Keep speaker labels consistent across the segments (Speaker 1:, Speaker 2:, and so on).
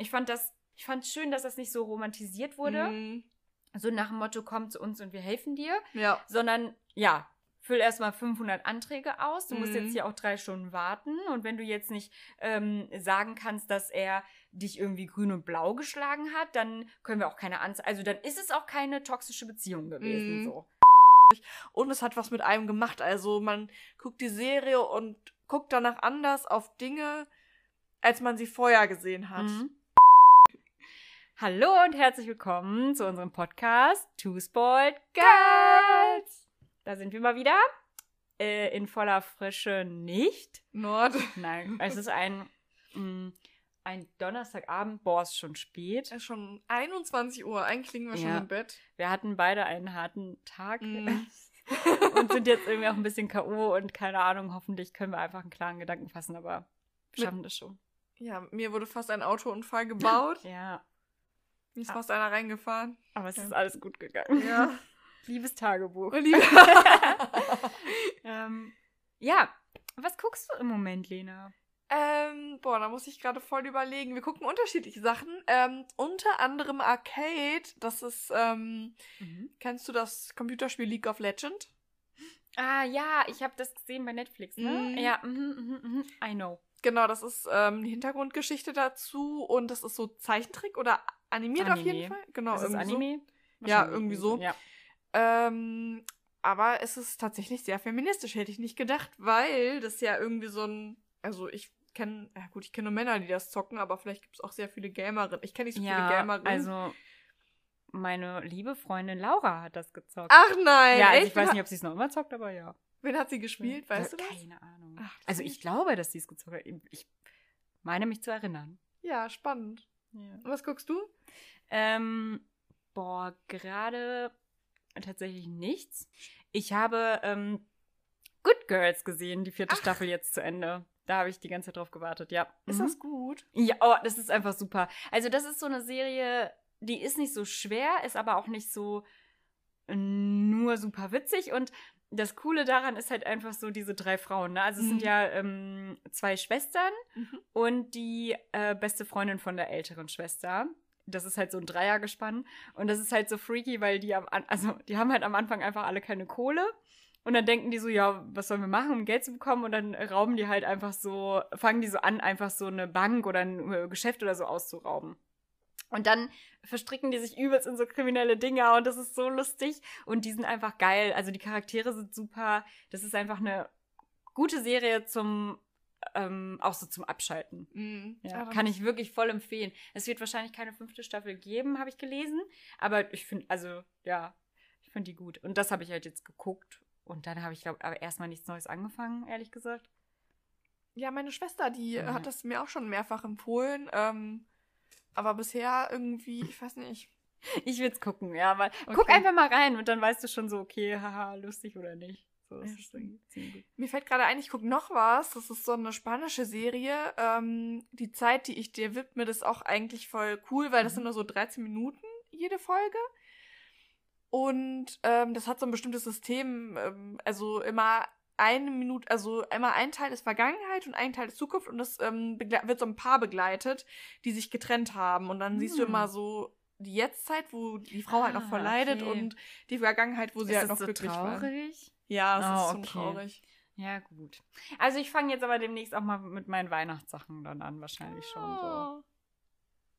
Speaker 1: Ich fand das, ich fand schön, dass das nicht so romantisiert wurde.
Speaker 2: Mhm.
Speaker 1: So nach dem Motto, komm zu uns und wir helfen dir.
Speaker 2: Ja.
Speaker 1: Sondern, ja, füll erstmal 500 Anträge aus. Du musst
Speaker 2: Mhm.
Speaker 1: jetzt hier auch drei Stunden warten. Und wenn du jetzt nicht ähm, sagen kannst, dass er dich irgendwie grün und blau geschlagen hat, dann können wir auch keine Anzeige. Also dann ist es auch keine toxische Beziehung gewesen.
Speaker 2: Mhm.
Speaker 1: So.
Speaker 2: Und es hat was mit einem gemacht. Also man guckt die Serie und guckt danach anders auf Dinge, als man sie vorher gesehen hat.
Speaker 1: Mhm. Hallo und herzlich willkommen zu unserem Podcast Two Spoiled Girls. Da sind wir mal wieder. Äh, in voller Frische nicht.
Speaker 2: Nord.
Speaker 1: Nein, es ist ein, mh, ein Donnerstagabend. Boah, es ist schon spät.
Speaker 2: Ist schon 21 Uhr. Eigentlich liegen wir schon
Speaker 1: Ja.
Speaker 2: im Bett.
Speaker 1: Wir hatten beide einen harten Tag
Speaker 2: Mhm.
Speaker 1: und sind jetzt irgendwie auch ein bisschen K.O. und keine Ahnung, hoffentlich können wir einfach einen klaren Gedanken fassen, aber wir schaffen das schon.
Speaker 2: Ja, mir wurde fast ein Autounfall gebaut.
Speaker 1: Ja,
Speaker 2: Mir ist
Speaker 1: Ah.
Speaker 2: fast einer reingefahren.
Speaker 1: aber es
Speaker 2: Ja.
Speaker 1: ist alles gut gegangen.
Speaker 2: Ja.
Speaker 1: Liebes Tagebuch.
Speaker 2: Liebe-
Speaker 1: ähm, ja, was guckst du im Moment, Lena?
Speaker 2: ähm, boah, da muss ich gerade voll überlegen. Wir gucken unterschiedliche Sachen. Ähm, unter anderem Arcade. Das ist, ähm, kennst du das Computerspiel League of Legend?
Speaker 1: Ah, ja, ich habe das gesehen bei Netflix, ne?
Speaker 2: Mhm.
Speaker 1: Ja, mhm, mhm, mhm, I know.
Speaker 2: Genau, das ist ähm, die Hintergrundgeschichte dazu und das ist so Zeichentrick oder animiert auf
Speaker 1: Anime.
Speaker 2: jeden Fall. Genau,
Speaker 1: ist
Speaker 2: irgendwie so.
Speaker 1: Anime?
Speaker 2: Ja,
Speaker 1: Wahrscheinlich
Speaker 2: irgendwie so.
Speaker 1: Ja.
Speaker 2: Ähm, aber es ist tatsächlich sehr feministisch, hätte ich nicht gedacht, weil das ja irgendwie so ein, also ich kenne, ja gut, ich kenne nur Männer, die das zocken, aber vielleicht gibt es auch sehr viele Gamerinnen. Ich kenne nicht so viele
Speaker 1: ja,
Speaker 2: Gamerinnen.
Speaker 1: also meine liebe Freundin Laura hat das gezockt.
Speaker 2: Ach nein,
Speaker 1: ja, also ich weiß nicht, ob sie es noch immer zockt, aber ja.
Speaker 2: Wen hat sie gespielt, weißt
Speaker 1: ja,
Speaker 2: du das?
Speaker 1: Keine Ahnung.
Speaker 2: Ach,
Speaker 1: also ich glaube, dass sie es gezockt hat. Ich meine mich zu erinnern.
Speaker 2: Ja, spannend.
Speaker 1: Ja.
Speaker 2: Was guckst du?
Speaker 1: Ähm, boah, gerade tatsächlich nichts. Ich habe ähm, Good Girls gesehen, die vierte
Speaker 2: Ach.
Speaker 1: Staffel jetzt zu Ende. Da habe ich die ganze Zeit drauf gewartet, ja.
Speaker 2: Ist
Speaker 1: Mhm.
Speaker 2: das gut?
Speaker 1: Ja, oh, das ist einfach super. Also, das ist so eine Serie, die ist nicht so schwer, ist aber auch nicht so nur super witzig. Und das Coole daran ist halt einfach so diese drei Frauen. Ne? Also, es sind
Speaker 2: Mhm.
Speaker 1: ja ähm, zwei Schwestern
Speaker 2: Mhm.
Speaker 1: und die äh, beste Freundin von der älteren Schwester. Das ist halt so ein Dreiergespann. Und das ist halt so freaky, weil die am, also die haben halt am Anfang einfach alle keine Kohle. Und dann denken die so, ja, was sollen wir machen, um Geld zu bekommen? Und dann rauben die halt einfach so, fangen die so an, einfach so eine Bank oder ein äh, Geschäft oder so auszurauben. Und dann verstricken die sich übelst in so kriminelle Dinger und das ist so lustig. Und die sind einfach geil. Also die Charaktere sind super. Das ist einfach eine gute Serie zum, ähm, auch so zum Abschalten.
Speaker 2: Mhm.
Speaker 1: Ja, kann ich wirklich voll empfehlen. Es wird wahrscheinlich keine fünfte Staffel geben, habe ich gelesen. Aber ich finde, also, ja, ich finde die gut. Und das habe ich halt jetzt geguckt. Und dann habe ich, glaube aber erstmal nichts Neues angefangen, ehrlich gesagt.
Speaker 2: Ja, meine Schwester, die
Speaker 1: Ja.
Speaker 2: hat das mir auch schon mehrfach empfohlen. Ähm, aber bisher irgendwie, ich weiß nicht.
Speaker 1: Ich will es gucken, ja, weil guck
Speaker 2: Okay.
Speaker 1: einfach mal rein und dann weißt du schon so, okay, haha, lustig oder nicht. So, das
Speaker 2: Ja. Mir fällt gerade ein, ich gucke noch was. Das ist so eine spanische Serie. Ähm, die Zeit, die ich dir widme, das ist auch eigentlich voll cool, weil das
Speaker 1: Mhm.
Speaker 2: sind nur so 13 Minuten jede Folge. Und ähm, das hat so ein bestimmtes System. Ähm, also immer eine Minute, also immer ein Teil ist Vergangenheit und ein Teil ist Zukunft und das ähm, wird so ein Paar begleitet, die sich getrennt haben. Und dann siehst du
Speaker 1: Hm.
Speaker 2: immer so die Jetztzeit, wo die Frau halt noch
Speaker 1: Ah,
Speaker 2: voll leidet
Speaker 1: okay.
Speaker 2: und die Vergangenheit, wo sie
Speaker 1: ist
Speaker 2: halt noch
Speaker 1: so
Speaker 2: glücklich war.
Speaker 1: traurig?
Speaker 2: Ja, es
Speaker 1: Ah,
Speaker 2: ist schon
Speaker 1: okay.
Speaker 2: traurig.
Speaker 1: Ja, gut. Also ich fange jetzt aber demnächst auch mal mit meinen Weihnachtssachen dann an, wahrscheinlich schon so.
Speaker 2: Oh.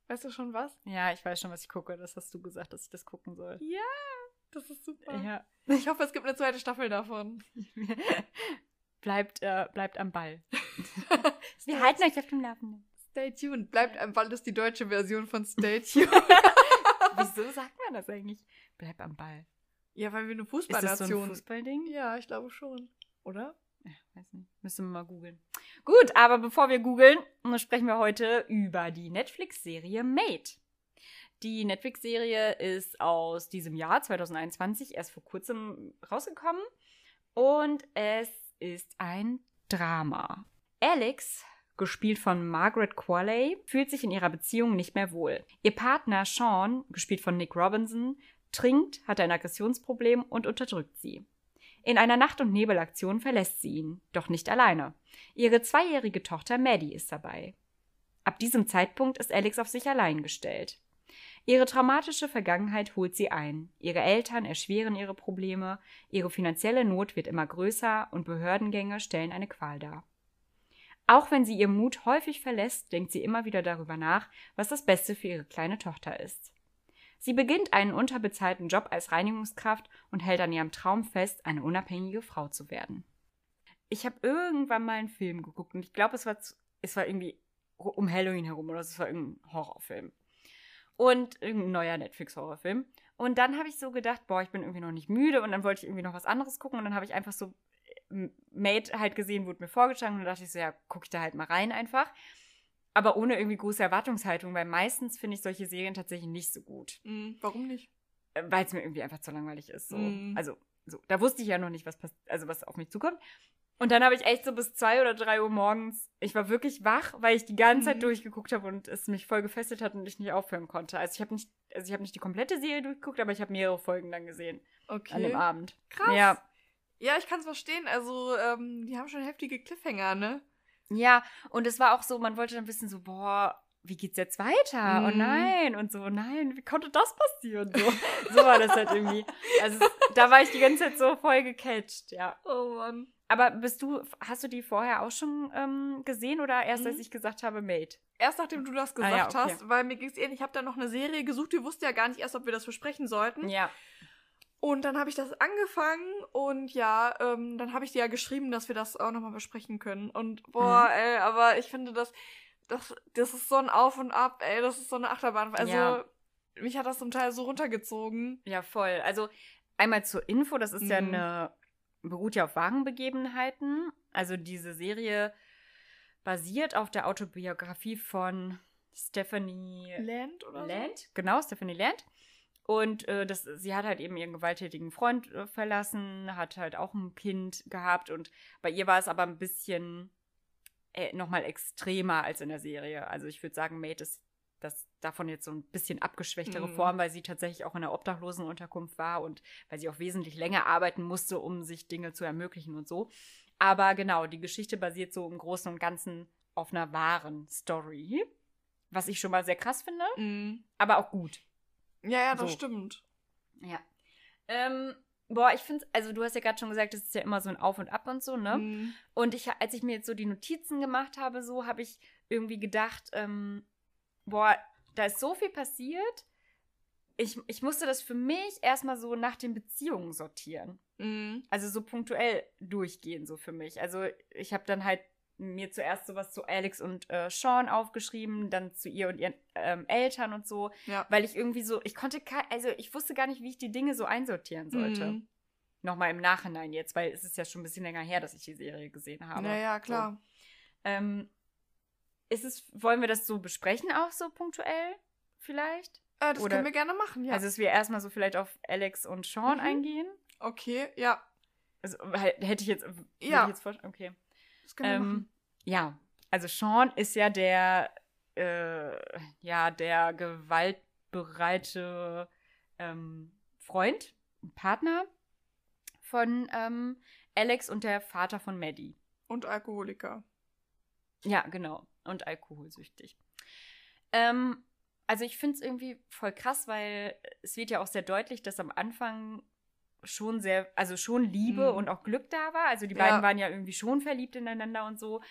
Speaker 2: Weißt du schon was?
Speaker 1: Ja, ich weiß schon, was ich gucke. Das hast du gesagt, dass ich das gucken soll.
Speaker 2: Ja, das ist super.
Speaker 1: Ja.
Speaker 2: Ich hoffe, es gibt eine zweite Staffel davon.
Speaker 1: bleibt, äh, bleibt am Ball. Wir halten euch auf dem Laufenden.
Speaker 2: Stay tuned. Bleibt am Ball ist die deutsche Version von Stay tuned.
Speaker 1: Wieso sagt man das eigentlich? Bleib am Ball.
Speaker 2: ja, weil wir eine
Speaker 1: Ist das so
Speaker 2: Fußballnation
Speaker 1: ein Fußballding?
Speaker 2: Ja, ich glaube schon. Oder?
Speaker 1: Ja, weiß nicht. Müssen wir mal googeln. Gut, aber bevor wir googeln, sprechen wir heute über die Netflix-Serie Made. Die Netflix-Serie ist aus diesem Jahr 2021 erst vor kurzem rausgekommen und es ist ein Drama. Alex, gespielt von Margaret Qualley, fühlt sich in ihrer Beziehung nicht mehr wohl. Ihr Partner Sean, gespielt von Nick Robinson, trinkt, hat ein Aggressionsproblem und unterdrückt sie. In einer Nacht- und Nebelaktion verlässt sie ihn, doch nicht alleine. Ihre zweijährige Tochter Maddie ist dabei. Ab diesem Zeitpunkt ist Alex auf sich allein gestellt. Ihre traumatische Vergangenheit holt sie ein. Ihre Eltern erschweren ihre Probleme, ihre finanzielle Not wird immer größer und Behördengänge stellen eine Qual dar. Auch wenn sie ihr Mut häufig verlässt, denkt sie immer wieder darüber nach, was das Beste für ihre kleine Tochter ist. Sie beginnt einen unterbezahlten Job als Reinigungskraft und hält an ihrem Traum fest, eine unabhängige Frau zu werden. Ich habe irgendwann mal einen Film geguckt und ich glaube, es war, es war irgendwie um Halloween herum oder es war irgendein Horrorfilm und irgendein neuer Netflix-Horrorfilm. Und dann habe ich so gedacht, boah, ich bin irgendwie noch nicht müde und dann wollte ich irgendwie noch was anderes gucken und dann habe ich einfach so äh, Made halt gesehen, wurde mir vorgeschlagen und dann dachte ich so, ja, gucke ich da halt mal rein einfach. Aber ohne irgendwie große Erwartungshaltung, weil meistens finde ich solche Serien tatsächlich nicht so gut.
Speaker 2: Mhm, warum nicht?
Speaker 1: Äh, weil es mir irgendwie einfach zu langweilig ist. So.
Speaker 2: Mhm.
Speaker 1: Also, so, da wusste ich ja noch nicht, was, also was auf mich zukommt. Und dann habe ich echt so bis zwei oder drei Uhr morgens, ich war wirklich wach, weil ich die ganze Zeit
Speaker 2: Mhm.
Speaker 1: durchgeguckt habe und es mich voll gefesselt hat und ich nicht aufhören konnte. Also ich habe nicht, also ich habe nicht die komplette Serie durchgeguckt, aber ich habe mehrere Folgen dann gesehen
Speaker 2: Okay.
Speaker 1: an dem Abend.
Speaker 2: Krass.
Speaker 1: Ja,
Speaker 2: Ja, ich kann es verstehen. Also, ähm, die haben schon heftige Cliffhanger, ne?
Speaker 1: ja. Und es war auch so, man wollte dann wissen so, boah, wie geht's jetzt weiter? Oh
Speaker 2: Mhm.
Speaker 1: nein und so, nein, wie konnte das passieren? So, so war das halt irgendwie. Also da war ich die ganze Zeit so voll gecatcht, ja.
Speaker 2: Oh Mann.
Speaker 1: Aber bist du, hast du die vorher auch schon ähm, gesehen oder erst als
Speaker 2: Mhm.
Speaker 1: ich gesagt habe, Mate?
Speaker 2: Erst nachdem du das gesagt
Speaker 1: Ah, ja, okay.
Speaker 2: hast, weil mir ging's ähnlich. Ich habe da noch eine Serie gesucht. Wir wussten ja gar nicht erst, ob wir das besprechen sollten.
Speaker 1: Ja.
Speaker 2: Und dann habe ich das angefangen und ja, ähm, dann habe ich dir ja geschrieben, dass wir das auch nochmal besprechen können. Und boah,
Speaker 1: Mhm.
Speaker 2: ey, aber ich finde das, das, das ist so ein Auf und Ab, ey, das ist so eine Achterbahn. Also,
Speaker 1: Ja.
Speaker 2: mich hat das zum Teil so runtergezogen.
Speaker 1: Ja, voll. Also einmal zur Info, das ist ja
Speaker 2: Mhm.
Speaker 1: eine, beruht ja auf wahren Begebenheiten. Also diese Serie basiert auf der Autobiografie von Stephanie
Speaker 2: Land oder
Speaker 1: Land, genau, Stephanie Land. Und äh, das, sie hat halt eben ihren gewalttätigen Freund äh, verlassen, hat halt auch ein Kind gehabt und bei ihr war es aber ein bisschen äh, nochmal extremer als in der Serie. Also ich würde sagen, Mate ist das davon jetzt so ein bisschen abgeschwächtere
Speaker 2: Mhm.
Speaker 1: Form, weil sie tatsächlich auch in der Obdachlosenunterkunft war und weil sie auch wesentlich länger arbeiten musste, um sich Dinge zu ermöglichen und so. Aber genau, die Geschichte basiert so im Großen und Ganzen auf einer wahren Story, was ich schon mal sehr krass finde?
Speaker 2: Mhm.
Speaker 1: aber auch gut.
Speaker 2: Ja, ja, das
Speaker 1: So.
Speaker 2: stimmt.
Speaker 1: Ja. Ähm, boah, ich finde, also du hast ja gerade schon gesagt, es ist ja immer so ein Auf und Ab und so, ne?
Speaker 2: Mhm.
Speaker 1: Und ich, als ich mir jetzt so die Notizen gemacht habe, so habe ich irgendwie gedacht, ähm, boah, da ist so viel passiert. Ich, ich musste das für mich erstmal so nach den Beziehungen sortieren.
Speaker 2: Mhm.
Speaker 1: Also so punktuell durchgehen, so für mich. Also ich habe dann halt mir zuerst sowas zu Alex und äh, Sean aufgeschrieben, dann zu ihr und ihren ähm, Eltern und so,
Speaker 2: Ja.
Speaker 1: weil ich irgendwie so, ich konnte, also ich wusste gar nicht, wie ich die Dinge so einsortieren sollte.
Speaker 2: Mhm.
Speaker 1: Nochmal im Nachhinein jetzt, weil es ist ja schon ein bisschen länger her, dass ich die Serie gesehen habe.
Speaker 2: Naja, klar.
Speaker 1: So. Ähm, ist es, wollen wir das so besprechen, auch so punktuell vielleicht?
Speaker 2: Äh, das
Speaker 1: Oder-
Speaker 2: können wir gerne machen, ja.
Speaker 1: Also, dass wir erstmal so vielleicht auf Alex und Sean
Speaker 2: Mhm.
Speaker 1: eingehen?
Speaker 2: okay, ja.
Speaker 1: Also, hätte ich jetzt,
Speaker 2: Ja.
Speaker 1: ich jetzt vorstellen, okay.
Speaker 2: Das können wir
Speaker 1: Ähm,
Speaker 2: machen.
Speaker 1: ja, also Sean ist ja der, äh, ja, der gewaltbereite ähm, Freund, Partner von ähm, Alex und der Vater von Maddie.
Speaker 2: Und Alkoholiker.
Speaker 1: Ja, genau. Und alkoholsüchtig. Ähm, also ich finde es irgendwie voll krass, weil es wird ja auch sehr deutlich, dass am Anfang schon sehr, also schon Liebe
Speaker 2: Mhm.
Speaker 1: und auch Glück da war. Also die
Speaker 2: Ja.
Speaker 1: beiden waren ja irgendwie schon verliebt ineinander und so.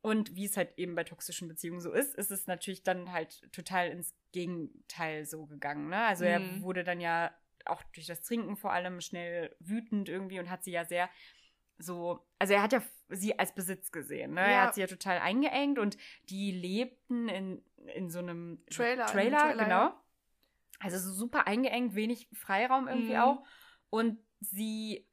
Speaker 1: Und wie es halt eben bei toxischen Beziehungen so ist, ist es natürlich dann halt total ins Gegenteil so gegangen. Ne? Also er
Speaker 2: Mhm.
Speaker 1: wurde dann ja auch durch das Trinken vor allem schnell wütend irgendwie und hat sie ja sehr so, also er hat ja sie als Besitz gesehen, ne? Er
Speaker 2: Ja.
Speaker 1: hat sie ja total eingeengt und die lebten in, in so einem
Speaker 2: Trailer,
Speaker 1: Trailer,
Speaker 2: Trailer,
Speaker 1: genau.
Speaker 2: ja.
Speaker 1: Also so super eingeengt, wenig Freiraum irgendwie
Speaker 2: Mhm.
Speaker 1: auch. Und sie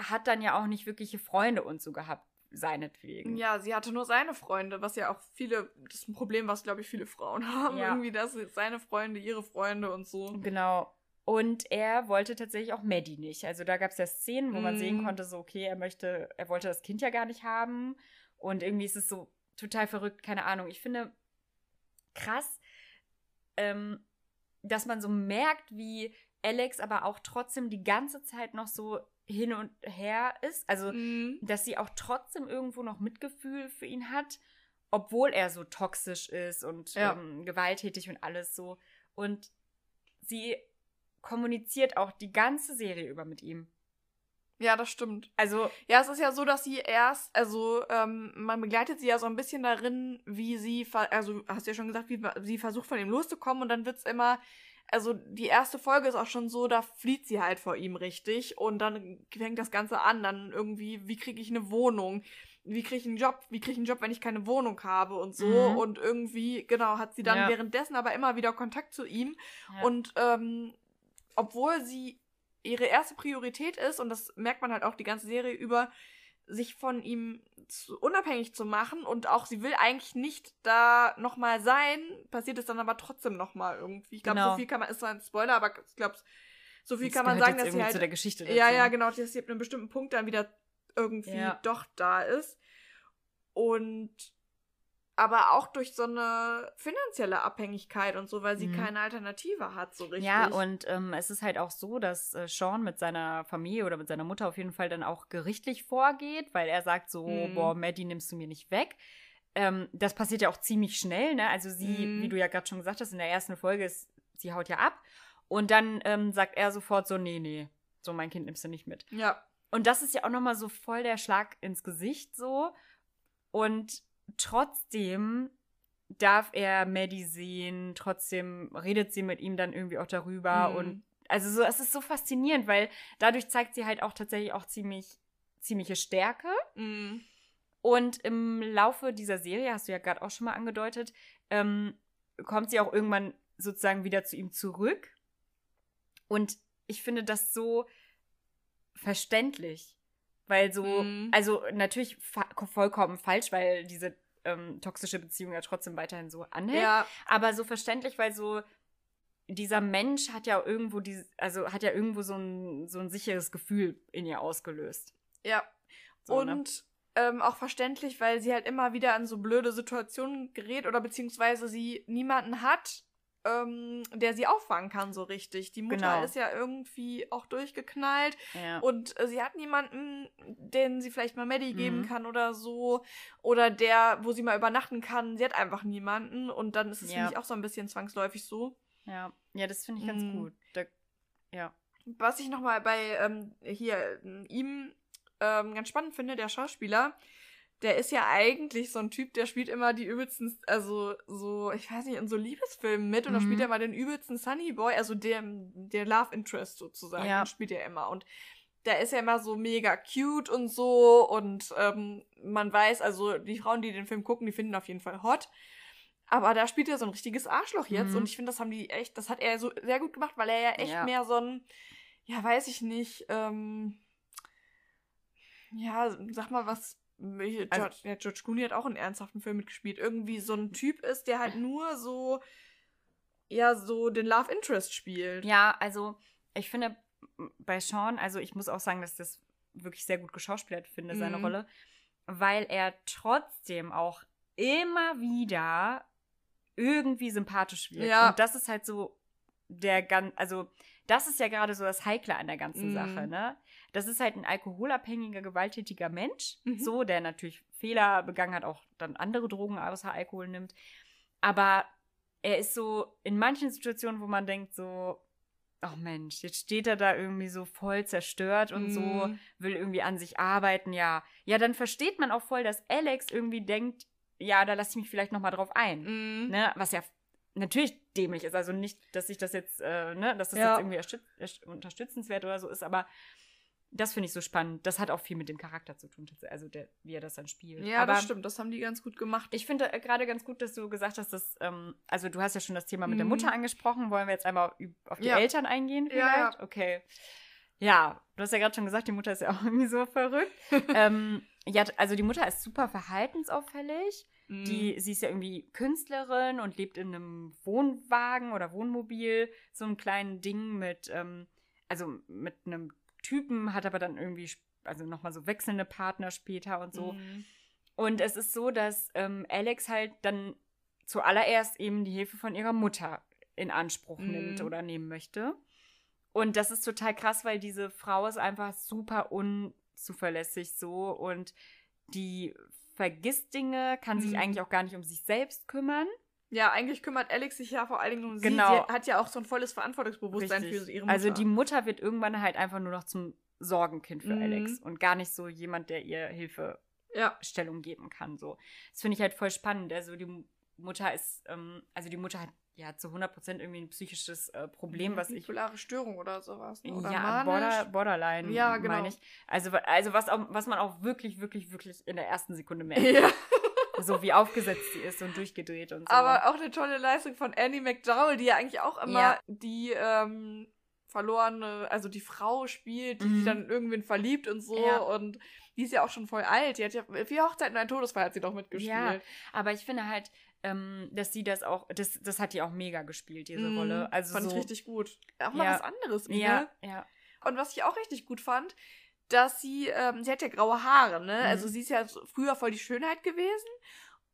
Speaker 1: hat dann ja auch nicht wirkliche Freunde und so gehabt, seinetwegen.
Speaker 2: Ja, sie hatte nur seine Freunde, was ja auch viele, das ist ein Problem, was, glaube ich, viele Frauen haben.
Speaker 1: Ja.
Speaker 2: Irgendwie, dass seine Freunde, ihre Freunde und so.
Speaker 1: Genau. Und er wollte tatsächlich auch Maddie nicht. Also da gab es ja Szenen, wo man
Speaker 2: Mhm.
Speaker 1: sehen konnte, so, okay, er möchte, er wollte das Kind ja gar nicht haben. Und irgendwie ist es so total verrückt, keine Ahnung. Ich finde krass, ähm, dass man so merkt, wie Alex aber auch trotzdem die ganze Zeit noch so hin und her ist. Also
Speaker 2: Mhm.
Speaker 1: dass sie auch trotzdem irgendwo noch Mitgefühl für ihn hat obwohl er so toxisch ist und
Speaker 2: Ja.
Speaker 1: ähm, gewalttätig und alles so. Und sie kommuniziert auch die ganze Serie über mit ihm.
Speaker 2: Ja, das stimmt.
Speaker 1: Also,
Speaker 2: Ja, es ist ja so, dass sie erst, also ähm, man begleitet sie ja so ein bisschen darin, wie sie, also hast du ja schon gesagt, wie sie versucht von ihm loszukommen und dann wird's immer, also die erste Folge ist auch schon so, da flieht sie halt vor ihm richtig und dann fängt das Ganze an, dann irgendwie, wie kriege ich eine Wohnung? Wie kriege ich einen Job? Wie kriege ich einen Job, wenn ich keine Wohnung habe und so?
Speaker 1: Mhm.
Speaker 2: Und irgendwie, genau, hat sie dann
Speaker 1: Ja.
Speaker 2: währenddessen aber immer wieder Kontakt zu ihm
Speaker 1: ja.
Speaker 2: und ähm, obwohl sie ihre erste Priorität ist, und das merkt man halt auch die ganze Serie über, sich von ihm zu, unabhängig zu machen und auch sie will eigentlich nicht da nochmal sein, passiert es dann aber trotzdem nochmal irgendwie. Ich glaube,
Speaker 1: Genau.
Speaker 2: so viel kann man, ist zwar ein Spoiler, aber ich glaube, so viel
Speaker 1: das
Speaker 2: kann man sagen, dass sie halt
Speaker 1: zu der Geschichte dazu.
Speaker 2: ja, ja, genau, dass sie ab einem bestimmten Punkt dann wieder irgendwie
Speaker 1: Ja.
Speaker 2: doch da ist. Und aber auch durch so eine finanzielle Abhängigkeit und so, weil sie
Speaker 1: Mhm.
Speaker 2: keine Alternative hat, so richtig.
Speaker 1: Ja, und ähm, es ist halt auch so, dass äh, Sean mit seiner Familie oder mit seiner Mutter auf jeden Fall dann auch gerichtlich vorgeht, weil er sagt so,
Speaker 2: Mhm.
Speaker 1: boah, Maddie nimmst du mir nicht weg. Ähm, das passiert ja auch ziemlich schnell, ne? Also sie,
Speaker 2: Mhm.
Speaker 1: wie du ja gerade schon gesagt hast, in der ersten Folge ist, sie haut ja ab. Und dann ähm, sagt er sofort so, nee, nee, so mein Kind nimmst du nicht mit.
Speaker 2: ja.
Speaker 1: Und das ist ja auch nochmal so voll der Schlag ins Gesicht so. Und trotzdem darf er Maddie sehen, trotzdem redet sie mit ihm dann irgendwie auch darüber.
Speaker 2: Mhm.
Speaker 1: Und also so, es ist so faszinierend, weil dadurch zeigt sie halt auch tatsächlich auch ziemlich, ziemliche Stärke.
Speaker 2: Mhm.
Speaker 1: Und im Laufe dieser Serie, hast du ja gerade auch schon mal angedeutet, ähm, kommt sie auch irgendwann sozusagen wieder zu ihm zurück. Und ich finde das so verständlich. Weil so,
Speaker 2: Mhm.
Speaker 1: also natürlich vollkommen falsch, weil diese ähm, toxische Beziehung ja trotzdem weiterhin so anhält.
Speaker 2: Ja,
Speaker 1: Aber so verständlich, weil so dieser Mensch hat ja irgendwo die, also hat ja irgendwo so ein, so ein sicheres Gefühl in ihr ausgelöst.
Speaker 2: ja.
Speaker 1: So, ne?
Speaker 2: und ähm, auch verständlich, weil sie halt immer wieder an so blöde Situationen gerät oder beziehungsweise sie niemanden hat, ähm, der sie auffangen kann so richtig. Die Mutter
Speaker 1: Genau.
Speaker 2: ist ja irgendwie auch durchgeknallt
Speaker 1: Ja.
Speaker 2: und äh, sie hat niemanden, den sie vielleicht mal Maddie geben
Speaker 1: Mhm.
Speaker 2: kann oder so oder der, wo sie mal übernachten kann. Sie hat einfach niemanden und dann ist es
Speaker 1: Ja.
Speaker 2: mich auch so ein bisschen zwangsläufig so.
Speaker 1: Ja, ja, das finde ich ganz
Speaker 2: Mm.
Speaker 1: gut. Da, ja.
Speaker 2: Was ich nochmal bei ähm, hier äh, ihm ähm, ganz spannend finde, der Schauspieler, der ist ja eigentlich so ein Typ, der spielt immer die übelsten, also so, ich weiß nicht, in so Liebesfilmen mit und da
Speaker 1: Mhm.
Speaker 2: spielt er mal den übelsten Sunny Boy, also der, der Love Interest sozusagen,
Speaker 1: Ja.
Speaker 2: den spielt er immer und der ist ja immer so mega cute und so und ähm, man weiß, also die Frauen, die den Film gucken, die finden auf jeden Fall hot. Aber da spielt er so ein richtiges Arschloch jetzt
Speaker 1: Mhm.
Speaker 2: und ich finde, das haben die echt, das hat er so sehr gut gemacht, weil er ja echt
Speaker 1: Ja.
Speaker 2: mehr so ein, ja, weiß ich nicht, ähm, ja, sag mal was, George,
Speaker 1: Also-
Speaker 2: ja, George Clooney hat auch einen ernsthaften Film mitgespielt, irgendwie so ein Typ ist, der halt nur so, ja, so den Love Interest spielt.
Speaker 1: ja, also ich finde bei Sean, also ich muss auch sagen, dass das wirklich sehr gut geschauspielert finde, seine
Speaker 2: Mhm.
Speaker 1: Rolle, weil er trotzdem auch immer wieder irgendwie sympathisch wirkt.
Speaker 2: Ja.
Speaker 1: Und das ist halt so der ganz, also das ist ja gerade so das Heikle an der ganzen
Speaker 2: Mhm.
Speaker 1: Sache, ne? Das ist halt ein alkoholabhängiger, gewalttätiger Mensch,
Speaker 2: Mhm.
Speaker 1: so, der natürlich Fehler begangen hat, auch dann andere Drogen außer Alkohol nimmt. Aber er ist so in manchen Situationen, wo man denkt so, oh Mensch, jetzt steht er da irgendwie so voll zerstört und so,
Speaker 2: Mhm.
Speaker 1: will irgendwie an sich arbeiten, ja. Ja, dann versteht man auch voll, dass Alex irgendwie denkt, ja, da lasse ich mich vielleicht noch mal drauf ein.
Speaker 2: Mhm.
Speaker 1: Ne? Was ja natürlich dämlich ist. Also nicht, dass ich das jetzt, äh, ne, dass das
Speaker 2: Ja.
Speaker 1: jetzt irgendwie erstüt- erst- unterstützenswert oder so ist, aber das finde ich so spannend. Das hat auch viel mit dem Charakter zu tun, also der, wie er das dann spielt.
Speaker 2: Ja,
Speaker 1: aber
Speaker 2: das stimmt, das haben die ganz gut gemacht.
Speaker 1: ich finde äh, gerade ganz gut, dass du gesagt hast, dass, ähm, also du hast ja schon das Thema mit der
Speaker 2: Mhm.
Speaker 1: Mutter angesprochen. Wollen wir jetzt einmal auf die
Speaker 2: Ja.
Speaker 1: Eltern eingehen
Speaker 2: Ja,
Speaker 1: vielleicht?
Speaker 2: ja.
Speaker 1: Okay. Ja, du hast ja gerade schon gesagt, die Mutter ist ja auch irgendwie so verrückt. ähm, ja, also die Mutter ist super verhaltensauffällig.
Speaker 2: Mhm.
Speaker 1: Die, sie ist ja irgendwie Künstlerin und lebt in einem Wohnwagen oder Wohnmobil, so einem kleinen Ding mit, ähm, also mit einem Typen, hat aber dann irgendwie, also nochmal so wechselnde Partner später und so.
Speaker 2: Mhm.
Speaker 1: Und es ist so, dass ähm, Alex halt dann zuallererst eben die Hilfe von ihrer Mutter in Anspruch
Speaker 2: Mhm.
Speaker 1: nimmt oder nehmen möchte. Und das ist total krass, weil diese Frau ist einfach super unzuverlässig so und die vergisst Dinge, kann sich
Speaker 2: Mhm.
Speaker 1: eigentlich auch gar nicht um sich selbst kümmern.
Speaker 2: Ja, eigentlich kümmert Alex sich ja vor allen Dingen um sie.
Speaker 1: Genau.
Speaker 2: Sie hat ja auch so ein volles Verantwortungsbewusstsein
Speaker 1: Richtig.
Speaker 2: für ihre Mutter.
Speaker 1: Also die Mutter wird irgendwann halt einfach nur noch zum Sorgenkind für
Speaker 2: Mhm.
Speaker 1: Alex und gar nicht so jemand, der ihr Hilfestellung
Speaker 2: ja.
Speaker 1: geben kann. So. Das finde ich halt voll spannend. Also die Mu- Mutter ist, ähm, also die Mutter hat ja zu 100% irgendwie ein psychisches äh, Problem, was ich
Speaker 2: Bipolare Störung oder sowas. ne? Oder
Speaker 1: ja. Border, Borderline,
Speaker 2: Ja, genau.
Speaker 1: meine ich. Also, also was, auch, was man auch wirklich, wirklich, wirklich in der ersten Sekunde merkt.
Speaker 2: Ja.
Speaker 1: So wie aufgesetzt sie ist und durchgedreht und so.
Speaker 2: Aber auch eine tolle Leistung von Annie McDowell, die ja eigentlich auch immer
Speaker 1: Ja.
Speaker 2: die ähm, verlorene, also die Frau spielt, die
Speaker 1: Mhm.
Speaker 2: sich dann irgendwen verliebt und so.
Speaker 1: Ja.
Speaker 2: Und die ist ja auch schon voll alt. Die hat ja vier Hochzeiten und ein Todesfall hat sie doch mitgespielt.
Speaker 1: Ja, aber ich finde halt, ähm, dass sie das auch, das, das hat die auch mega gespielt, diese
Speaker 2: Mhm.
Speaker 1: Rolle. Also
Speaker 2: fand
Speaker 1: so,
Speaker 2: ich richtig gut. Auch mal
Speaker 1: Ja.
Speaker 2: was anderes wieder.
Speaker 1: Ja, ja.
Speaker 2: Und was ich auch richtig gut fand, dass sie, ähm, sie hat ja graue Haare, ne?
Speaker 1: Mhm.
Speaker 2: Also sie ist ja früher voll die Schönheit gewesen.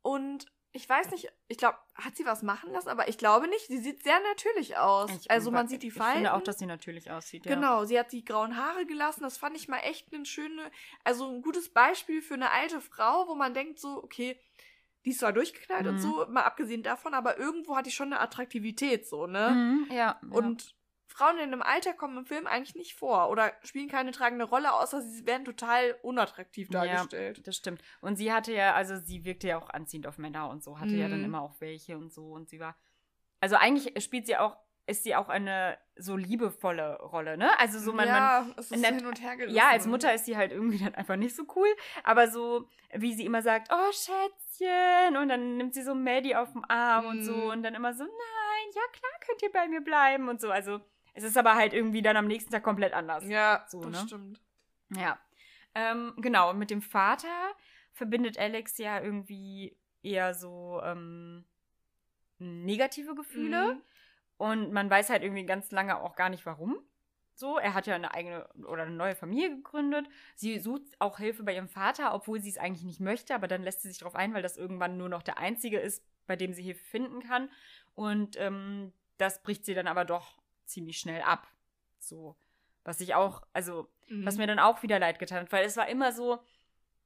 Speaker 2: Und ich weiß nicht, ich glaube, hat sie was machen lassen, aber ich glaube nicht. Sie sieht sehr natürlich aus.
Speaker 1: Ich-
Speaker 2: also man sieht die
Speaker 1: Ich
Speaker 2: Falten.
Speaker 1: finde auch, dass sie natürlich aussieht. Ja.
Speaker 2: Genau, sie hat die grauen Haare gelassen. Das fand ich mal echt eine schöne, also ein gutes Beispiel für eine alte Frau, wo man denkt so, okay, die ist zwar durchgeknallt und
Speaker 1: Mhm.
Speaker 2: so, mal abgesehen davon, aber irgendwo hat die schon eine Attraktivität so, ne?
Speaker 1: Mhm, ja.
Speaker 2: Und Frauen in einem Alter kommen im Film eigentlich nicht vor oder spielen keine tragende Rolle, außer sie werden total unattraktiv dargestellt.
Speaker 1: ja, das stimmt. Und sie hatte ja, also sie wirkte ja auch anziehend auf Männer und so, hatte ja dann
Speaker 2: Mhm.
Speaker 1: immer auch welche und so. Und sie war, also eigentlich spielt sie auch, ist sie auch eine so liebevolle Rolle, ne? Also so man, man
Speaker 2: ja, es ist
Speaker 1: nett-
Speaker 2: hin und her gerissen.
Speaker 1: Ja, als Mutter ist sie halt irgendwie dann einfach nicht so cool. Aber so, wie sie immer sagt, oh Schätzchen. Und dann nimmt sie so Maddie auf den Arm und so.
Speaker 2: Mhm.
Speaker 1: Und dann immer so, nein, ja klar könnt ihr bei mir bleiben und so. Also es ist aber halt irgendwie dann am nächsten Tag komplett anders.
Speaker 2: Ja,
Speaker 1: So,
Speaker 2: das
Speaker 1: ne?
Speaker 2: stimmt.
Speaker 1: Ja. Ähm, genau, und mit dem Vater verbindet Alex ja irgendwie eher so ähm, negative Gefühle.
Speaker 2: Mhm.
Speaker 1: Und man weiß halt irgendwie ganz lange auch gar nicht warum. So, er hat ja eine eigene oder eine neue Familie gegründet. Sie sucht auch Hilfe bei ihrem Vater, obwohl sie es eigentlich nicht möchte, aber dann lässt sie sich darauf ein, weil das irgendwann nur noch der einzige ist, bei dem sie Hilfe finden kann. Und ähm, das bricht sie dann aber doch ziemlich schnell ab. So. Was ich auch, also,
Speaker 2: Mhm.
Speaker 1: was mir dann auch wieder leid getan hat, weil es war immer so,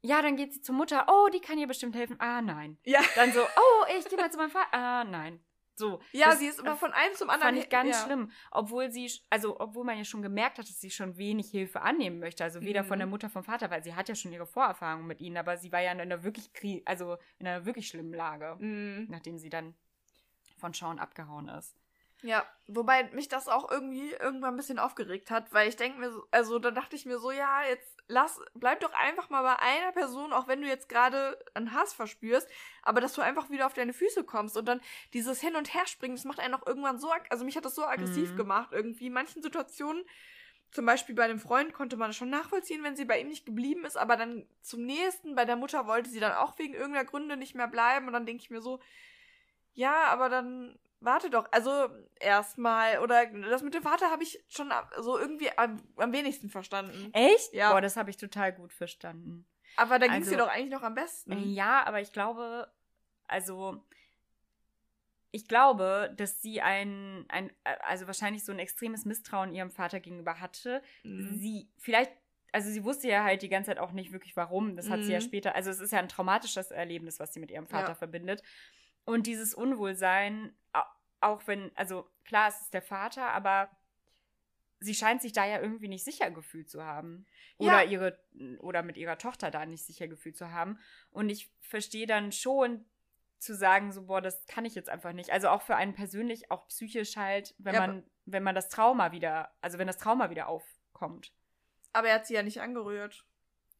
Speaker 1: ja, dann geht sie zur Mutter, oh, die kann ihr bestimmt helfen. Ah, nein.
Speaker 2: ja.
Speaker 1: Dann so, oh, ich gehe mal zu meinem Vater. Ah, nein. So.
Speaker 2: Ja,
Speaker 1: das
Speaker 2: sie ist immer von einem zum anderen.
Speaker 1: Fand ich ganz
Speaker 2: ja.
Speaker 1: schlimm. Obwohl sie, also, obwohl man ja schon gemerkt hat, dass sie schon wenig Hilfe annehmen möchte. Also weder
Speaker 2: Mhm.
Speaker 1: von der Mutter, vom Vater, weil sie hat ja schon ihre Vorerfahrungen mit ihnen, aber sie war ja in einer wirklich, also in einer wirklich schlimmen Lage,
Speaker 2: Mhm.
Speaker 1: nachdem sie dann von Sean abgehauen ist.
Speaker 2: Ja, wobei mich das auch irgendwie irgendwann ein bisschen aufgeregt hat, weil ich denke mir, so, also da dachte ich mir so, ja, jetzt lass, bleib doch einfach mal bei einer Person, auch wenn du jetzt gerade einen Hass verspürst, aber dass du einfach wieder auf deine Füße kommst und dann dieses Hin- und Herspringen, das macht einen auch irgendwann so, also mich hat das so aggressiv
Speaker 1: Mhm.
Speaker 2: gemacht irgendwie. In manchen Situationen, zum Beispiel bei einem Freund, konnte man schon nachvollziehen, wenn sie bei ihm nicht geblieben ist, aber dann zum nächsten, bei der Mutter wollte sie dann auch wegen irgendeiner Gründe nicht mehr bleiben und dann denke ich mir so, ja, aber dann warte doch. Also erstmal, oder das mit dem Vater habe ich schon so irgendwie am, am wenigsten verstanden.
Speaker 1: Echt?
Speaker 2: Ja.
Speaker 1: Boah, das habe ich total gut verstanden.
Speaker 2: Aber da ging es
Speaker 1: Also-
Speaker 2: dir doch eigentlich noch am besten.
Speaker 1: Ja, aber ich glaube, also ich glaube, dass sie ein, ein, also wahrscheinlich so ein extremes Misstrauen ihrem Vater gegenüber hatte.
Speaker 2: Mhm.
Speaker 1: Sie, vielleicht, also sie wusste ja halt die ganze Zeit auch nicht wirklich warum. Das hat sie ja
Speaker 2: Mhm.
Speaker 1: später, also es ist ja ein traumatisches Erlebnis, was sie mit ihrem Vater
Speaker 2: Ja.
Speaker 1: verbindet. Und dieses Unwohlsein, au- auch wenn, also klar, es ist der Vater, aber sie scheint sich da ja irgendwie nicht sicher gefühlt zu haben. Oder
Speaker 2: Ja.
Speaker 1: ihre, oder mit ihrer Tochter da nicht sicher gefühlt zu haben. Und ich verstehe dann schon zu sagen, so, boah, das kann ich jetzt einfach nicht. Also auch für einen persönlich, auch psychisch halt, wenn
Speaker 2: Ja,
Speaker 1: man, wenn man das Trauma wieder, also wenn das Trauma wieder aufkommt.
Speaker 2: Aber er hat sie ja nicht angerührt.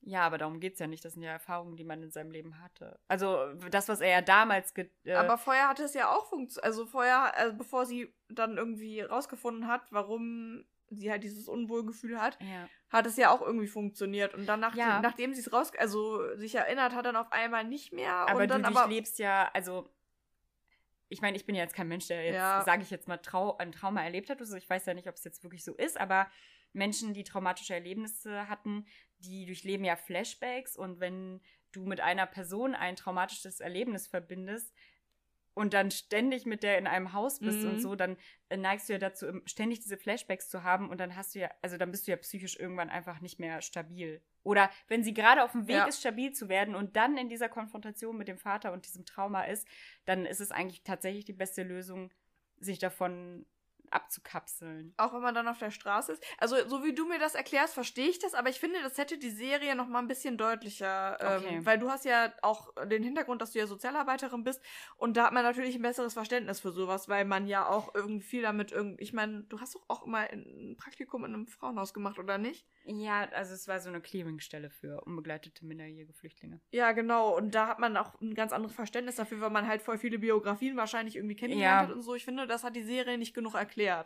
Speaker 1: Ja, aber darum geht's ja nicht. Das sind ja Erfahrungen, die man in seinem Leben hatte. Also das, was er ja damals äh,
Speaker 2: Aber vorher hatte es ja auch funktioniert. Also vorher, also bevor sie dann irgendwie rausgefunden hat, warum sie halt dieses Unwohlgefühl hat,
Speaker 1: ja.
Speaker 2: hat es ja auch irgendwie funktioniert. Und dann, nach
Speaker 1: Ja.
Speaker 2: nachdem sie es raus, also sich erinnert hat, dann auf einmal nicht mehr.
Speaker 1: Aber
Speaker 2: und
Speaker 1: du
Speaker 2: dann aber
Speaker 1: durchlebst ja, also ich meine, ich bin ja jetzt kein Mensch, der jetzt,
Speaker 2: Ja.
Speaker 1: sage ich jetzt mal, Trau ein Trauma erlebt hat. Also ich weiß ja nicht, ob es jetzt wirklich so ist, aber Menschen, die traumatische Erlebnisse hatten, die durchleben ja Flashbacks und wenn du mit einer Person ein traumatisches Erlebnis verbindest, und dann ständig mit der in einem Haus bist
Speaker 2: Mhm.
Speaker 1: und so, dann äh, neigst du ja dazu, ständig diese Flashbacks zu haben und dann hast du ja, also dann bist du ja psychisch irgendwann einfach nicht mehr stabil. Oder wenn sie gerade auf dem Weg
Speaker 2: Ja.
Speaker 1: ist, stabil zu werden und dann in dieser Konfrontation mit dem Vater und diesem Trauma ist, dann ist es eigentlich tatsächlich die beste Lösung, sich davon abzukapseln.
Speaker 2: Auch wenn man dann auf der Straße ist. Also, so wie du mir das erklärst, verstehe ich das, aber ich finde, das hätte die Serie noch mal ein bisschen deutlicher.
Speaker 1: Okay.
Speaker 2: Ähm, weil du hast ja auch den Hintergrund, dass du ja Sozialarbeiterin bist. Und da hat man natürlich ein besseres Verständnis für sowas, weil man ja auch irgendwie viel damit irgendwie. Ich meine, du hast doch auch immer ein Praktikum in einem Frauenhaus gemacht, oder nicht?
Speaker 1: Ja, also es war so eine Clearingstelle für unbegleitete minderjährige Flüchtlinge.
Speaker 2: Ja, genau. Und da hat man auch ein ganz anderes Verständnis dafür, weil man halt voll viele Biografien wahrscheinlich irgendwie kennengelernt
Speaker 1: Ja.
Speaker 2: hat und so. Ich finde, das hat die Serie nicht genug erklärt.
Speaker 1: Ja,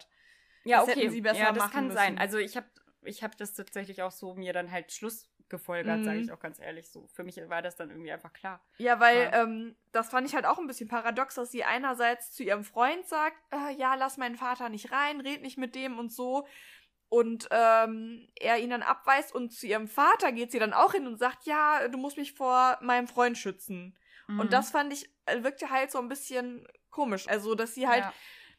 Speaker 2: Das
Speaker 1: okay.
Speaker 2: hätten sie besser
Speaker 1: ja, das kann
Speaker 2: müssen.
Speaker 1: sein. Also ich habe ich hab das tatsächlich auch so mir dann halt Schluss gefolgert,
Speaker 2: Mhm.
Speaker 1: sage ich auch ganz ehrlich so. Für mich war das dann irgendwie einfach klar.
Speaker 2: Ja, weil
Speaker 1: Ja.
Speaker 2: ähm, das fand ich halt auch ein bisschen paradox, dass sie einerseits zu ihrem Freund sagt, äh, ja, lass meinen Vater nicht rein, red nicht mit dem und so. Und ähm, er ihn dann abweist und zu ihrem Vater geht sie dann auch hin und sagt, ja, du musst mich vor meinem Freund schützen.
Speaker 1: Mhm.
Speaker 2: Und das fand ich, äh, wirkte halt so ein bisschen komisch. Also, dass sie halt
Speaker 1: ja.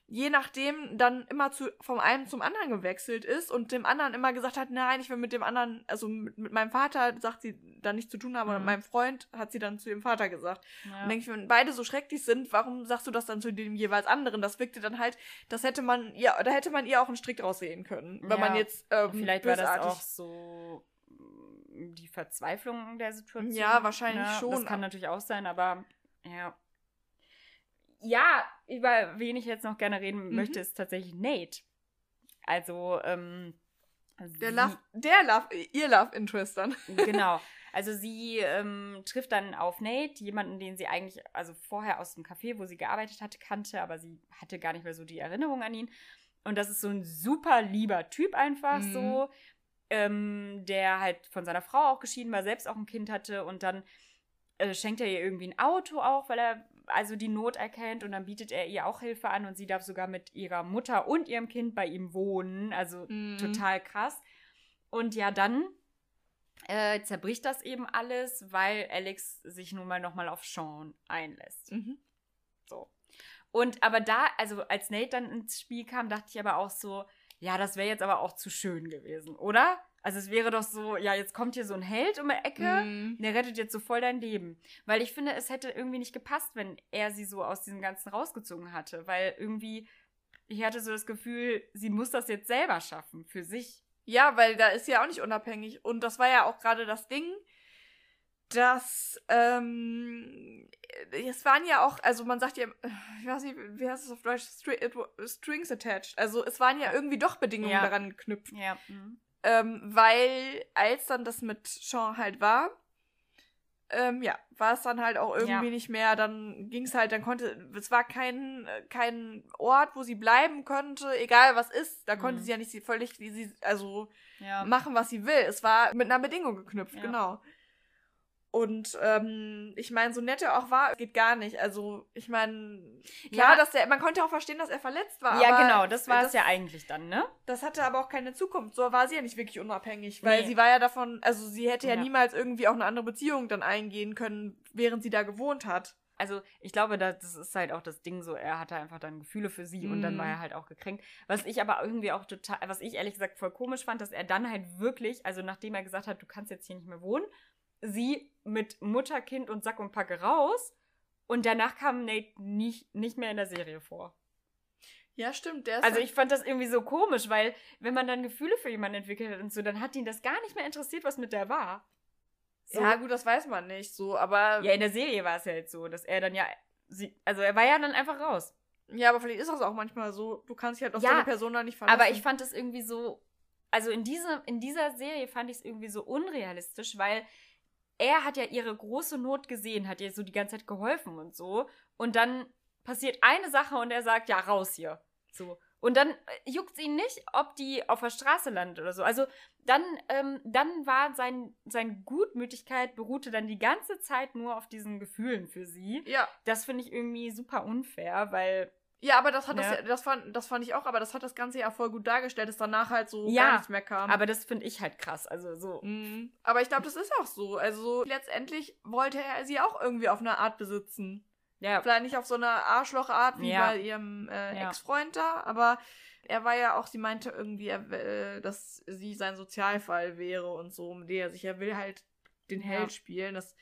Speaker 2: Je nachdem dann immer zu, vom einen zum anderen gewechselt ist und dem anderen immer gesagt hat, nein, ich will mit dem anderen, also mit, mit meinem Vater, sagt sie, dann nichts zu tun haben, aber
Speaker 1: Mhm.
Speaker 2: mit meinem Freund hat sie dann zu ihrem Vater gesagt.
Speaker 1: ja.
Speaker 2: Und denke ich, wenn beide so schrecklich sind, warum sagst du das dann zu dem jeweils anderen? Das wirkte dann halt, das hätte man, ja, da hätte man ihr auch einen Strick draus sehen können. Wenn
Speaker 1: Ja.
Speaker 2: man jetzt ähm,
Speaker 1: Vielleicht war das
Speaker 2: bösartig-
Speaker 1: auch so mm, die Verzweiflung der Situation.
Speaker 2: Ja, wahrscheinlich
Speaker 1: Ja,
Speaker 2: schon.
Speaker 1: Das kann natürlich auch sein, aber ja. Ja, über wen ich jetzt noch gerne reden
Speaker 2: Mhm.
Speaker 1: möchte, ist tatsächlich Nate. Also, ähm,
Speaker 2: Der Love, der Love, ihr Love Interest dann.
Speaker 1: genau. Also sie ähm, trifft dann auf Nate, jemanden, den sie eigentlich, also vorher aus dem Café, wo sie gearbeitet hatte, kannte, aber sie hatte gar nicht mehr so die Erinnerung an ihn. Und das ist so ein super lieber Typ einfach
Speaker 2: Mhm.
Speaker 1: so, ähm, der halt von seiner Frau auch geschieden war, selbst auch ein Kind hatte und dann äh, schenkt er ihr irgendwie ein Auto auch, weil er also die Not erkennt und dann bietet er ihr auch Hilfe an und sie darf sogar mit ihrer Mutter und ihrem Kind bei ihm wohnen. Also
Speaker 2: Mhm.
Speaker 1: total krass. Und ja, dann äh, zerbricht das eben alles, weil Alex sich nun mal nochmal auf Sean einlässt.
Speaker 2: Mhm.
Speaker 1: So. Und aber da, also als Nate dann ins Spiel kam, dachte ich aber auch so, ja, das wäre jetzt aber auch zu schön gewesen, oder? Also es wäre doch so, ja, jetzt kommt hier so ein Held um die Ecke,
Speaker 2: Mhm.
Speaker 1: der rettet jetzt so voll dein Leben. Weil ich finde, es hätte irgendwie nicht gepasst, wenn er sie so aus diesem Ganzen rausgezogen hatte. Weil irgendwie, ich hatte so das Gefühl, sie muss das jetzt selber schaffen, für sich.
Speaker 2: Ja, weil da ist sie ja auch nicht unabhängig. Und das war ja auch gerade das Ding, dass ähm, es waren ja auch, also man sagt ja, ich weiß nicht, wie heißt es auf Deutsch, wa- Strings attached. Also es waren ja irgendwie doch Bedingungen
Speaker 1: Ja.
Speaker 2: daran geknüpft.
Speaker 1: Ja. Mhm.
Speaker 2: Ähm, weil als dann das mit Sean halt war, ähm, ja, war es dann halt auch irgendwie
Speaker 1: Ja.
Speaker 2: nicht mehr, dann ging es halt, dann konnte, es war kein, kein Ort, wo sie bleiben könnte, egal was ist, da konnte
Speaker 1: Mhm.
Speaker 2: sie ja nicht sie völlig, wie sie, also
Speaker 1: Ja.
Speaker 2: machen, was sie will. Es war mit einer Bedingung geknüpft,
Speaker 1: Ja.
Speaker 2: genau. Und ähm, ich meine, so nett er auch war, geht gar nicht. Also, ich meine, klar,
Speaker 1: Ja.
Speaker 2: dass der, man konnte auch verstehen, dass er verletzt war.
Speaker 1: ja, genau, das war es ja eigentlich dann, ne?
Speaker 2: Das hatte aber auch keine Zukunft. So war sie ja nicht wirklich unabhängig, weil
Speaker 1: Nee.
Speaker 2: sie war ja davon, also sie hätte ja.
Speaker 1: Ja.
Speaker 2: niemals irgendwie auch eine andere Beziehung dann eingehen können, während sie da gewohnt hat.
Speaker 1: Also ich glaube, da- das ist halt auch das Ding so, er hatte einfach dann Gefühle für sie und dann
Speaker 2: Mhm.
Speaker 1: war er halt auch gekränkt. Was ich aber irgendwie auch total, was ich ehrlich gesagt voll komisch fand, dass er dann halt wirklich, also nachdem er gesagt hat, du kannst jetzt hier nicht mehr wohnen, sie mit Mutter, Kind und Sack und Packe raus und danach kam Nate nicht, nicht mehr in der Serie vor.
Speaker 2: Ja, stimmt.
Speaker 1: Also
Speaker 2: halt-
Speaker 1: ich fand das irgendwie so komisch, weil wenn man dann Gefühle für jemanden entwickelt hat und so, dann hat ihn das gar nicht mehr interessiert, was mit der war. So.
Speaker 2: Ja, gut, das weiß man nicht so, aber.
Speaker 1: Ja, in der Serie war es ja jetzt so, dass er dann ja, sie, also er war ja dann einfach raus.
Speaker 2: Ja, aber vielleicht ist das auch manchmal so. Du kannst dich halt auf
Speaker 1: Ja,
Speaker 2: so eine Person da nicht verlassen.
Speaker 1: Aber ich fand es irgendwie so, also in, diese, in dieser Serie fand ich es irgendwie so unrealistisch, weil er hat ja ihre große Not gesehen, hat ihr so die ganze Zeit geholfen und so. Und dann passiert eine Sache und er sagt, ja, raus hier. So. Und dann äh, juckt es ihn nicht, ob die auf der Straße landet oder so. Also dann, ähm, dann war sein, seine Gutmütigkeit beruhte dann die ganze Zeit nur auf diesen Gefühlen für sie.
Speaker 2: Ja.
Speaker 1: Das finde ich irgendwie super unfair, weil
Speaker 2: Ja, aber das hat das,
Speaker 1: Ja.
Speaker 2: ja, das fand, das fand ich auch, aber das hat das Ganze ja voll gut dargestellt, dass danach halt so
Speaker 1: Ja,
Speaker 2: gar nichts mehr kam.
Speaker 1: aber das finde ich halt krass. Also so.
Speaker 2: Mhm. Aber ich glaube, das ist auch so. Also letztendlich wollte er sie auch irgendwie auf eine Art besitzen.
Speaker 1: Ja.
Speaker 2: Vielleicht nicht auf so eine Arschlochart wie
Speaker 1: Ja.
Speaker 2: bei ihrem äh,
Speaker 1: Ja.
Speaker 2: Ex-Freund da, aber er war ja auch, sie meinte irgendwie, er, äh, dass sie sein Sozialfall wäre und so, um den er sich, er will halt den. Held spielen. Das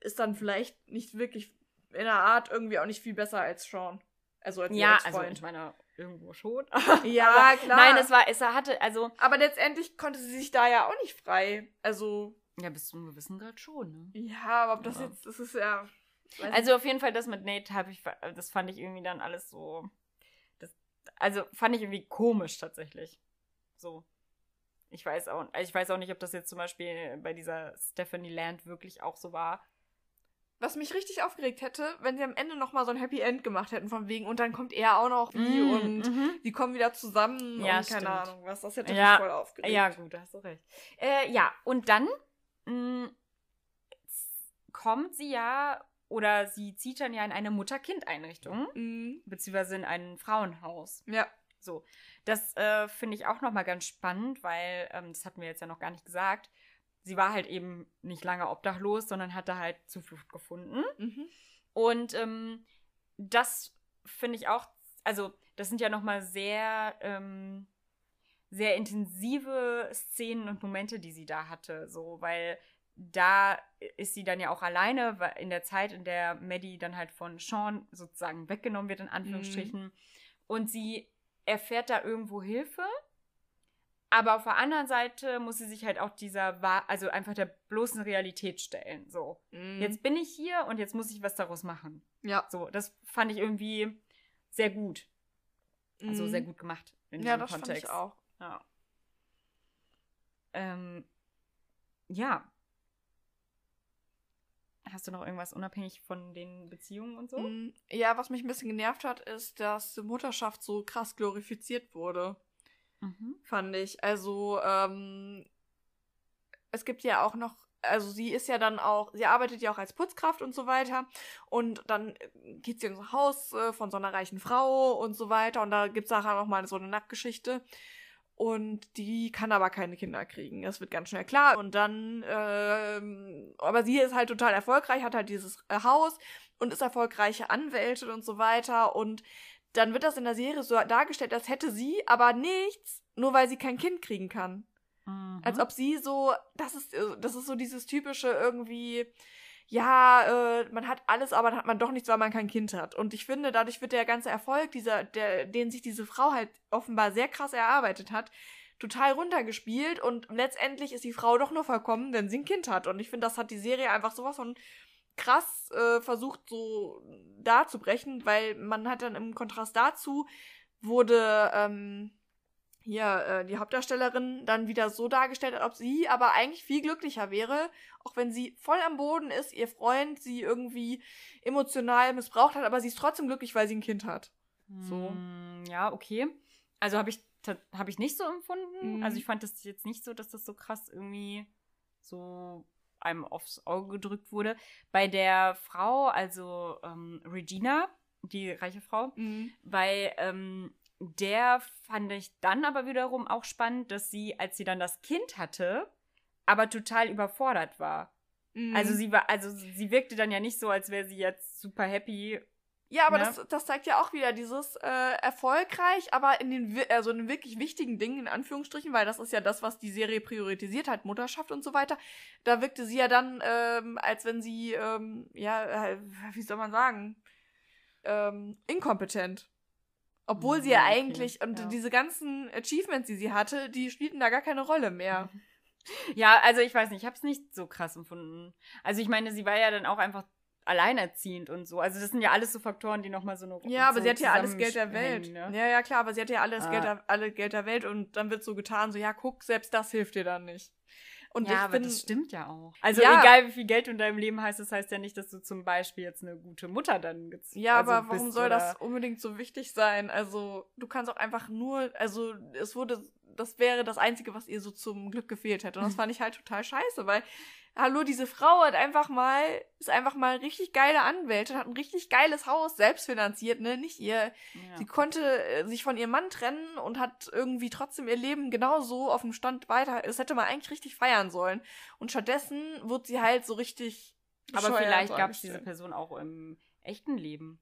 Speaker 2: ist dann vielleicht nicht wirklich in der Art irgendwie auch nicht viel besser als Sean. Also als
Speaker 1: Ja, also
Speaker 2: Ex-Freund.
Speaker 1: ich meine, irgendwo schon.
Speaker 2: ja,
Speaker 1: Aber
Speaker 2: klar.
Speaker 1: Nein, es war, es hatte, also,
Speaker 2: aber letztendlich konnte sie sich da ja auch nicht frei. Also,
Speaker 1: ja, bis zu einem gewissen Grad schon, ne?
Speaker 2: ja, aber ob das
Speaker 1: Ja.
Speaker 2: jetzt, das ist ja.
Speaker 1: Also auf jeden Fall das mit Nate habe ich, das fand ich irgendwie dann alles so, das, also fand ich irgendwie komisch tatsächlich. So. Ich weiß auch, ich weiß auch nicht, ob das jetzt zum Beispiel bei dieser Stephanie Land wirklich auch so war.
Speaker 2: Was mich richtig aufgeregt hätte, wenn sie am Ende nochmal so ein Happy End gemacht hätten, von wegen, und dann kommt er auch noch wie
Speaker 1: Mm,
Speaker 2: und
Speaker 1: mhm.
Speaker 2: die kommen wieder zusammen
Speaker 1: Ja,
Speaker 2: und keine
Speaker 1: stimmt.
Speaker 2: Ahnung was. Das hätte
Speaker 1: Ja,
Speaker 2: mich voll aufgeregt.
Speaker 1: Ja, gut, da hast du recht. Äh, ja, und dann mh, kommt sie ja, oder sie zieht dann ja in eine Mutter-Kind-Einrichtung,
Speaker 2: Mhm.
Speaker 1: beziehungsweise in ein Frauenhaus.
Speaker 2: Ja.
Speaker 1: So, das äh, finde ich auch nochmal ganz spannend, weil, ähm, das hatten wir jetzt ja noch gar nicht gesagt, sie war halt eben nicht lange obdachlos, sondern hatte halt Zuflucht gefunden.
Speaker 2: Mhm.
Speaker 1: Und ähm, das finde ich auch, also das sind ja nochmal sehr, ähm, sehr intensive Szenen und Momente, die sie da hatte, so, weil da ist sie dann ja auch alleine, weil in der Zeit, in der Maddie dann halt von Sean sozusagen weggenommen wird, in Anführungsstrichen. Und sie erfährt da irgendwo Hilfe. Aber auf der anderen Seite muss sie sich halt auch dieser, also einfach der bloßen Realität stellen. So,
Speaker 2: Mhm.
Speaker 1: jetzt bin ich hier und jetzt muss ich was daraus machen.
Speaker 2: Ja.
Speaker 1: So, das fand ich irgendwie sehr gut. Also
Speaker 2: Mhm.
Speaker 1: sehr gut gemacht in
Speaker 2: Ja,
Speaker 1: diesem
Speaker 2: das
Speaker 1: Kontext.
Speaker 2: fand ich auch.
Speaker 1: Ja. Ähm, ja. Hast du noch irgendwas unabhängig von den Beziehungen und so?
Speaker 2: Mhm. Ja, was mich ein bisschen genervt hat, ist, dass Mutterschaft so krass glorifiziert wurde.
Speaker 1: Mhm.
Speaker 2: fand ich. Also, ähm, es gibt ja auch noch, also sie ist ja dann auch, sie arbeitet ja auch als Putzkraft und so weiter. Und dann äh, geht sie ins Haus äh, von so einer reichen Frau und so weiter. Und da gibt's nachher noch mal so eine Nackgeschichte. Und die kann aber keine Kinder kriegen. Das wird ganz schnell klar. Und dann, ähm, aber sie ist halt total erfolgreich, hat halt dieses äh, Haus und ist erfolgreiche Anwältin und so weiter. Und dann wird das in der Serie so dargestellt, als hätte sie aber nichts, nur weil sie kein Kind kriegen kann.
Speaker 1: Mhm.
Speaker 2: Als ob sie so, das ist, äh, das ist so dieses typische irgendwie, ja, äh, man hat alles, aber dann hat man doch nichts, weil man kein Kind hat. Und ich finde, dadurch wird der ganze Erfolg, dieser, der, den sich diese Frau halt offenbar sehr krass erarbeitet hat, total runtergespielt und letztendlich ist die Frau doch nur vollkommen, wenn sie ein Kind hat. Und ich finde, das hat die Serie einfach sowas von krass äh, versucht so darzubrechen, weil man hat dann im Kontrast dazu wurde ähm, hier äh, die Hauptdarstellerin dann wieder so dargestellt, als ob sie aber eigentlich viel glücklicher wäre, auch wenn sie voll am Boden ist, ihr Freund sie irgendwie emotional missbraucht hat, aber sie ist trotzdem glücklich, weil sie ein Kind hat. so.
Speaker 1: Mm, Ja, okay. Also habe ich, ta- hab ich nicht so empfunden.
Speaker 2: Mhm.
Speaker 1: Also ich fand das jetzt nicht so, dass das so krass irgendwie so einem aufs Auge gedrückt wurde. Bei der Frau, also ähm, Regina, die reiche Frau, bei ähm, der fand ich dann aber wiederum auch spannend, dass sie, als sie dann das Kind hatte, aber total überfordert war.
Speaker 2: Mhm.
Speaker 1: Also sie war, also sie wirkte dann ja nicht so, als wäre sie jetzt super happy.
Speaker 2: Ja, aber
Speaker 1: Ne?
Speaker 2: das, das zeigt ja auch wieder dieses äh, erfolgreich, aber in den, also in den wirklich wichtigen Dingen, in Anführungsstrichen, weil das ist ja das, was die Serie priorisiert hat, Mutterschaft und so weiter. Da wirkte sie ja dann, ähm, als wenn sie, ähm, ja, äh, wie soll man sagen, ähm, inkompetent. Obwohl sie ja
Speaker 1: Mhm, okay,
Speaker 2: eigentlich, und
Speaker 1: ja.
Speaker 2: diese ganzen Achievements, die sie hatte, die spielten da gar keine Rolle mehr.
Speaker 1: Ja, also ich weiß nicht, ich habe es nicht so krass empfunden. Also ich meine, sie war ja dann auch einfach alleinerziehend und so. Also das sind ja alles so Faktoren, die nochmal so eine
Speaker 2: Ja, aber
Speaker 1: so
Speaker 2: sie hat ja alles Geld der Welt.
Speaker 1: Ne?
Speaker 2: Ja, ja, klar, aber sie hat ja alles
Speaker 1: Ah.
Speaker 2: Geld, der, alle Geld der Welt und dann wird so getan, so, ja, guck, selbst das hilft dir dann nicht. Und
Speaker 1: ja,
Speaker 2: ich
Speaker 1: aber
Speaker 2: bin,
Speaker 1: das stimmt ja auch. Also
Speaker 2: Ja.
Speaker 1: egal, wie viel Geld du in deinem Leben hast, das heißt ja nicht, dass du zum Beispiel jetzt eine gute Mutter dann gez-
Speaker 2: Ja,
Speaker 1: also
Speaker 2: aber warum soll das unbedingt so wichtig sein? Also, du kannst auch einfach nur, also, es wurde, das wäre das Einzige, was ihr so zum Glück gefehlt hätte. Und das fand ich halt total scheiße, weil, hallo, diese Frau hat einfach mal, ist einfach mal richtig geile Anwältin, hat ein richtig geiles Haus, selbst finanziert, ne, nicht ihr.
Speaker 1: Ja.
Speaker 2: Sie konnte äh, sich von ihrem Mann trennen und hat irgendwie trotzdem ihr Leben genauso auf dem Stand weiter. Das hätte man eigentlich richtig feiern sollen. Und stattdessen wird sie halt so richtig.
Speaker 1: Aber vielleicht gab es diese. Person auch im echten Leben.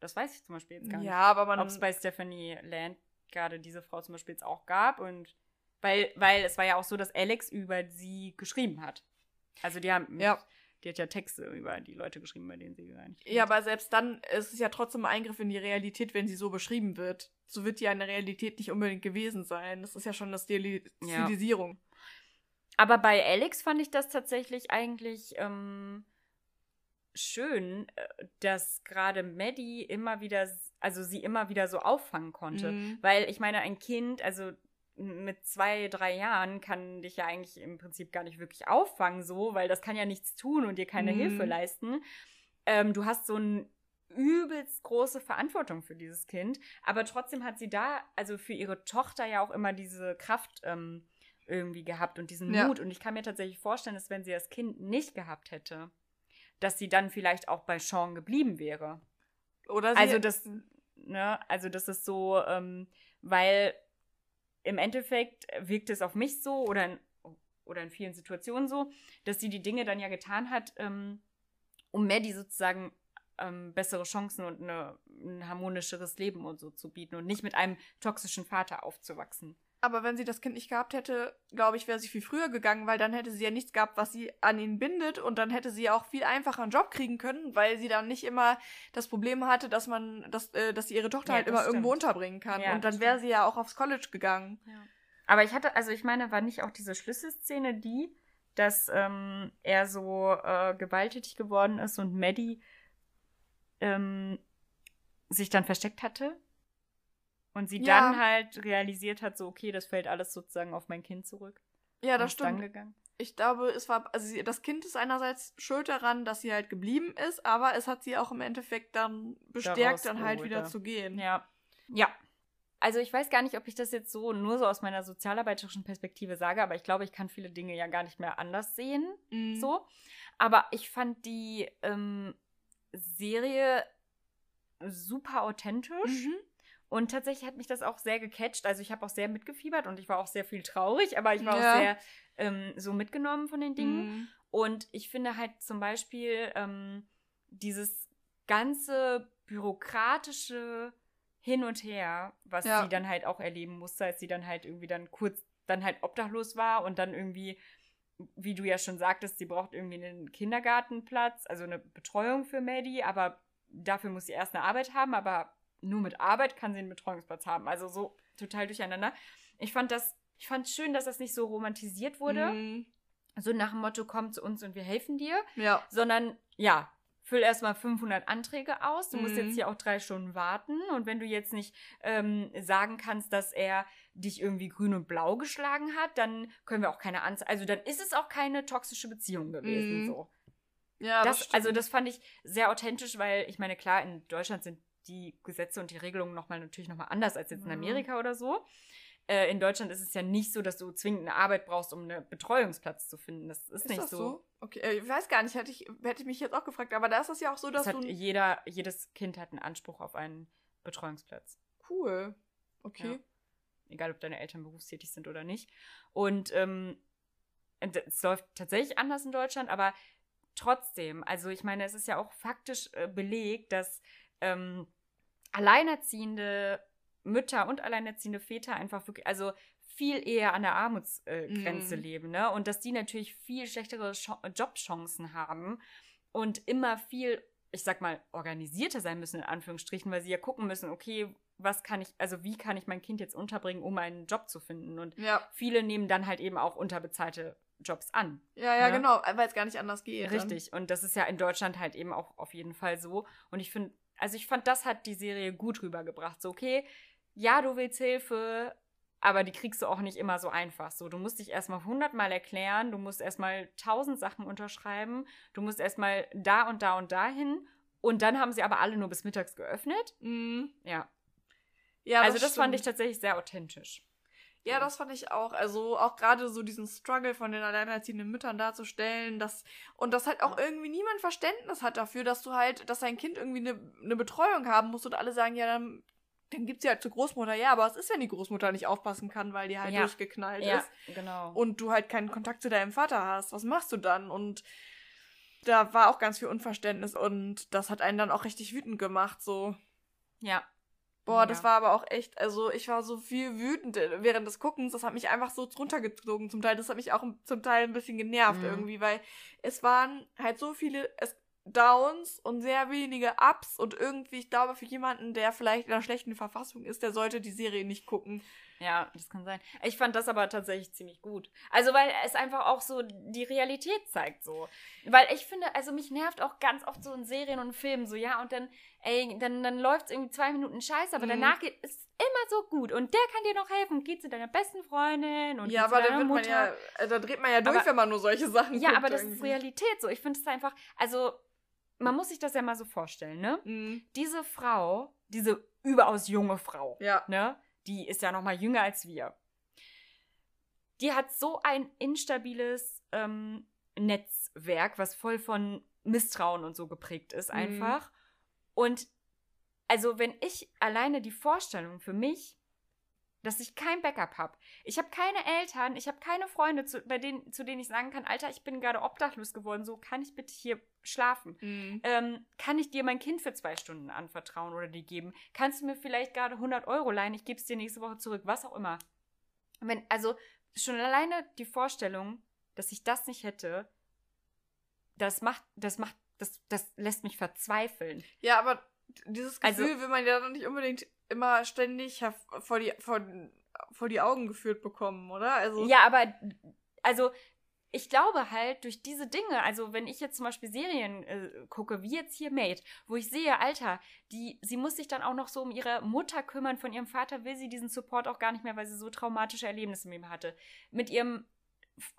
Speaker 1: Das weiß ich zum Beispiel jetzt gar
Speaker 2: Ja,
Speaker 1: nicht.
Speaker 2: aber man.
Speaker 1: Ob es bei Stephanie Land gerade diese Frau zum Beispiel jetzt auch gab und weil, weil es war ja auch so, dass Alex über sie geschrieben hat. Also die haben,
Speaker 2: Ja.
Speaker 1: die hat ja Texte über die Leute geschrieben, bei denen sie gar nicht.
Speaker 2: Ja, aber selbst dann ist es ja trotzdem ein Eingriff in die Realität, wenn sie so beschrieben wird. So wird die eine Realität nicht unbedingt gewesen sein. Das ist ja schon eine Stili
Speaker 1: Ja.
Speaker 2: Stilisierung.
Speaker 1: Aber bei Alex fand ich das tatsächlich eigentlich ähm, schön, äh, dass gerade Maddie immer wieder, also sie immer wieder so auffangen konnte.
Speaker 2: Mhm.
Speaker 1: Weil ich meine, ein Kind, also mit zwei, drei Jahren kann dich ja eigentlich im Prinzip gar nicht wirklich auffangen, so, weil das kann ja nichts tun und dir keine
Speaker 2: Mhm.
Speaker 1: Hilfe leisten. Ähm, du hast so eine übelst große Verantwortung für dieses Kind, aber trotzdem hat sie da, also für ihre Tochter ja auch immer diese Kraft ähm, irgendwie gehabt und diesen
Speaker 2: Ja.
Speaker 1: Mut. Und ich kann mir tatsächlich vorstellen, dass wenn sie das Kind nicht gehabt hätte, dass sie dann vielleicht auch bei Sean geblieben wäre.
Speaker 2: Oder sie,
Speaker 1: Also das, ne, also das ist so, ähm, weil im Endeffekt wirkt es auf mich so oder in, oder in vielen Situationen so, dass sie die Dinge dann ja getan hat, ähm, um Maddie sozusagen ähm, bessere Chancen und eine, ein harmonischeres Leben und so zu bieten und nicht mit einem toxischen Vater aufzuwachsen.
Speaker 2: Aber wenn sie das Kind nicht gehabt hätte, glaube ich, wäre sie viel früher gegangen, weil dann hätte sie ja nichts gehabt, was sie an ihn bindet und dann hätte sie ja auch viel einfacher einen Job kriegen können, weil sie dann nicht immer das Problem hatte, dass man, dass, äh, dass sie ihre Tochter
Speaker 1: Ja,
Speaker 2: halt immer irgendwo
Speaker 1: stimmt.
Speaker 2: unterbringen kann.
Speaker 1: Ja,
Speaker 2: und dann wäre sie ja auch aufs College gegangen.
Speaker 1: Aber ich hatte, also ich meine, war nicht auch diese Schlüsselszene die, dass ähm, er so äh, gewalttätig geworden ist und Maddie ähm, sich dann versteckt hatte und sie
Speaker 2: Ja.
Speaker 1: dann halt realisiert hat, so okay, das fällt alles sozusagen auf mein Kind zurück.
Speaker 2: Ja,
Speaker 1: Und
Speaker 2: das stimmt.
Speaker 1: gegangen.
Speaker 2: Ich glaube, es war, also das Kind ist einerseits schuld daran, dass sie halt geblieben ist, aber es hat sie auch im Endeffekt dann bestärkt, dann halt wieder zu gehen.
Speaker 1: Ja. Ja. Also ich weiß gar nicht, ob ich das jetzt so nur so aus meiner sozialarbeiterischen Perspektive sage, aber ich glaube, ich kann viele Dinge ja gar nicht mehr anders sehen.
Speaker 2: Mhm.
Speaker 1: So. Aber ich fand die ähm, Serie super authentisch.
Speaker 2: Mhm.
Speaker 1: Und tatsächlich hat mich das auch sehr gecatcht. Also ich habe auch sehr mitgefiebert und ich war auch sehr viel traurig, aber ich war
Speaker 2: Ja.
Speaker 1: auch sehr ähm, so mitgenommen von den Dingen.
Speaker 2: Mhm.
Speaker 1: Und ich finde halt zum Beispiel ähm, dieses ganze bürokratische Hin und Her, was
Speaker 2: Ja.
Speaker 1: sie dann halt auch erleben musste, als sie dann halt irgendwie dann kurz dann halt obdachlos war und dann irgendwie, wie du ja schon sagtest, sie braucht irgendwie einen Kindergartenplatz, also eine Betreuung für Maddie, aber dafür muss sie erst eine Arbeit haben, aber nur mit Arbeit kann sie einen Betreuungsplatz haben. Also so total durcheinander. Ich fand das, ich fand schön, dass das nicht so romantisiert wurde
Speaker 2: Mhm.
Speaker 1: so nach dem Motto, komm zu uns und wir helfen dir,
Speaker 2: Ja.
Speaker 1: sondern ja, füll erstmal 500 Anträge aus. Du musst
Speaker 2: Mhm.
Speaker 1: jetzt hier auch drei Stunden warten. Und wenn du jetzt nicht ähm, sagen kannst, dass er dich irgendwie grün und blau geschlagen hat, dann können wir auch keine Anzeige. Also dann ist es auch keine toxische Beziehung gewesen.
Speaker 2: Mhm.
Speaker 1: So.
Speaker 2: Ja,
Speaker 1: Das,
Speaker 2: stimmt.
Speaker 1: also das fand ich sehr authentisch, weil ich meine, klar, in Deutschland sind die Gesetze und die Regelungen nochmal natürlich nochmal anders als jetzt in
Speaker 2: Ja.
Speaker 1: Amerika oder so. Äh, in Deutschland ist es ja nicht so, dass du zwingend eine Arbeit brauchst, um einen Betreuungsplatz zu finden. Das ist,
Speaker 2: Ist
Speaker 1: nicht
Speaker 2: das
Speaker 1: so.
Speaker 2: so? Okay, äh, ich weiß gar nicht, hätte ich, hätte ich mich jetzt auch gefragt, aber da ist es ja auch so, dass
Speaker 1: Das
Speaker 2: du.
Speaker 1: jeder, jedes Kind hat einen Anspruch auf einen Betreuungsplatz.
Speaker 2: Cool. Okay.
Speaker 1: Ja. Egal, ob deine Eltern berufstätig sind oder nicht. Und ähm, es läuft tatsächlich anders in Deutschland, aber trotzdem, also ich meine, es ist ja auch faktisch äh, belegt, dass ähm, alleinerziehende Mütter und alleinerziehende Väter einfach wirklich, also viel eher an der Armutsgrenze
Speaker 2: Mhm.
Speaker 1: leben, ne? Und dass die natürlich viel schlechtere Jobchancen haben und immer viel, ich sag mal, organisierter sein müssen, in Anführungsstrichen, weil sie ja gucken müssen, okay, was kann ich, also wie kann ich mein Kind jetzt unterbringen, um einen Job zu finden? Und
Speaker 2: Ja.
Speaker 1: viele nehmen dann halt eben auch unterbezahlte Jobs an.
Speaker 2: Ja, ja,
Speaker 1: Ne?
Speaker 2: genau, weil es gar nicht anders geht. dann.
Speaker 1: Richtig. Und das ist ja in Deutschland halt eben auch auf jeden Fall so. Und ich finde, also ich fand, das hat die Serie gut rübergebracht. So, okay, ja, du willst Hilfe, aber die kriegst du auch nicht immer so einfach. So, du musst dich erstmal hundertmal erklären, du musst erstmal tausend Sachen unterschreiben, du musst erstmal da und da und dahin. Und dann haben sie aber alle nur bis mittags geöffnet.
Speaker 2: Mhm.
Speaker 1: Ja.
Speaker 2: Ja,
Speaker 1: also das fand
Speaker 2: stimmt.
Speaker 1: ich tatsächlich sehr authentisch.
Speaker 2: Ja, das fand ich auch. Also auch gerade so diesen Struggle von den alleinerziehenden Müttern darzustellen, dass und dass halt auch irgendwie niemand Verständnis hat dafür, dass du halt, dass dein Kind irgendwie eine, eine Betreuung haben muss und alle sagen, ja, dann, dann gibt sie halt zur Großmutter. Ja, aber es ist, wenn die Großmutter nicht aufpassen kann, weil die halt
Speaker 1: Ja.
Speaker 2: durchgeknallt
Speaker 1: Ja,
Speaker 2: ist
Speaker 1: genau.
Speaker 2: und du halt keinen Kontakt zu deinem Vater hast. Was machst du dann? Und Da war auch ganz viel Unverständnis und das hat einen dann auch richtig wütend gemacht, so.
Speaker 1: Ja.
Speaker 2: Boah,
Speaker 1: Ja.
Speaker 2: das war aber auch echt, also ich war so viel wütend äh, während des Guckens, das hat mich einfach so runtergezogen zum Teil, das hat mich auch zum Teil ein bisschen genervt
Speaker 1: Mhm.
Speaker 2: irgendwie, weil es waren halt so viele Downs und sehr wenige Ups und irgendwie, ich glaube, für jemanden, der vielleicht in einer schlechten Verfassung ist, der sollte die Serie nicht gucken.
Speaker 1: Ja, das kann sein. Ich fand das aber tatsächlich ziemlich gut. Also, weil es einfach auch so die Realität zeigt, so. Weil ich finde, also mich nervt auch ganz oft so in Serien und Filmen so, ja, und dann, ey, dann, dann läuft es irgendwie zwei Minuten scheiße, aber
Speaker 2: Mhm.
Speaker 1: danach geht es immer so gut. Und der kann dir noch helfen. Geh zu deiner besten Freundin und
Speaker 2: ja, aber da
Speaker 1: deiner
Speaker 2: wird man ja, äh, da dreht man ja durch,
Speaker 1: Aber-
Speaker 2: wenn man nur solche Sachen
Speaker 1: ja, aber das ist. Realität so. Ich finde es einfach, also, man muss sich das ja mal so vorstellen, ne?
Speaker 2: Mhm.
Speaker 1: Diese Frau, diese überaus junge Frau,
Speaker 2: Ja.
Speaker 1: ne? Die ist ja noch mal jünger als wir. Die hat so ein instabiles ähm, Netzwerk, was voll von Misstrauen und so geprägt ist,
Speaker 2: Mhm.
Speaker 1: einfach. Und also, wenn ich alleine die Vorstellung für mich, dass ich kein Backup habe. Ich habe keine Eltern, ich habe keine Freunde, zu, bei denen, zu denen ich sagen kann, Alter, ich bin gerade obdachlos geworden, so kann ich bitte hier schlafen.
Speaker 2: Mhm.
Speaker 1: Ähm, kann ich dir mein Kind für zwei Stunden anvertrauen oder dir geben? Kannst du mir vielleicht gerade 100 Euro leihen? Ich gebe es dir nächste Woche zurück, was auch immer. Wenn, also schon alleine die Vorstellung, dass ich das nicht hätte, das macht, das macht, das, das lässt mich verzweifeln.
Speaker 2: Ja, aber dieses
Speaker 1: Also-
Speaker 2: Gefühl will man ja dann nicht unbedingt immer ständig vor die, vor, vor die Augen geführt bekommen, oder? Also,
Speaker 1: Ja, aber also ich glaube halt durch diese Dinge, also wenn ich jetzt zum Beispiel Serien äh, gucke, wie jetzt hier Made, wo ich sehe, Alter, die, sie muss sich dann auch noch so um ihre Mutter kümmern, von ihrem Vater will sie diesen Support auch gar nicht mehr, weil sie so traumatische Erlebnisse mit ihm hatte. Mit ihrem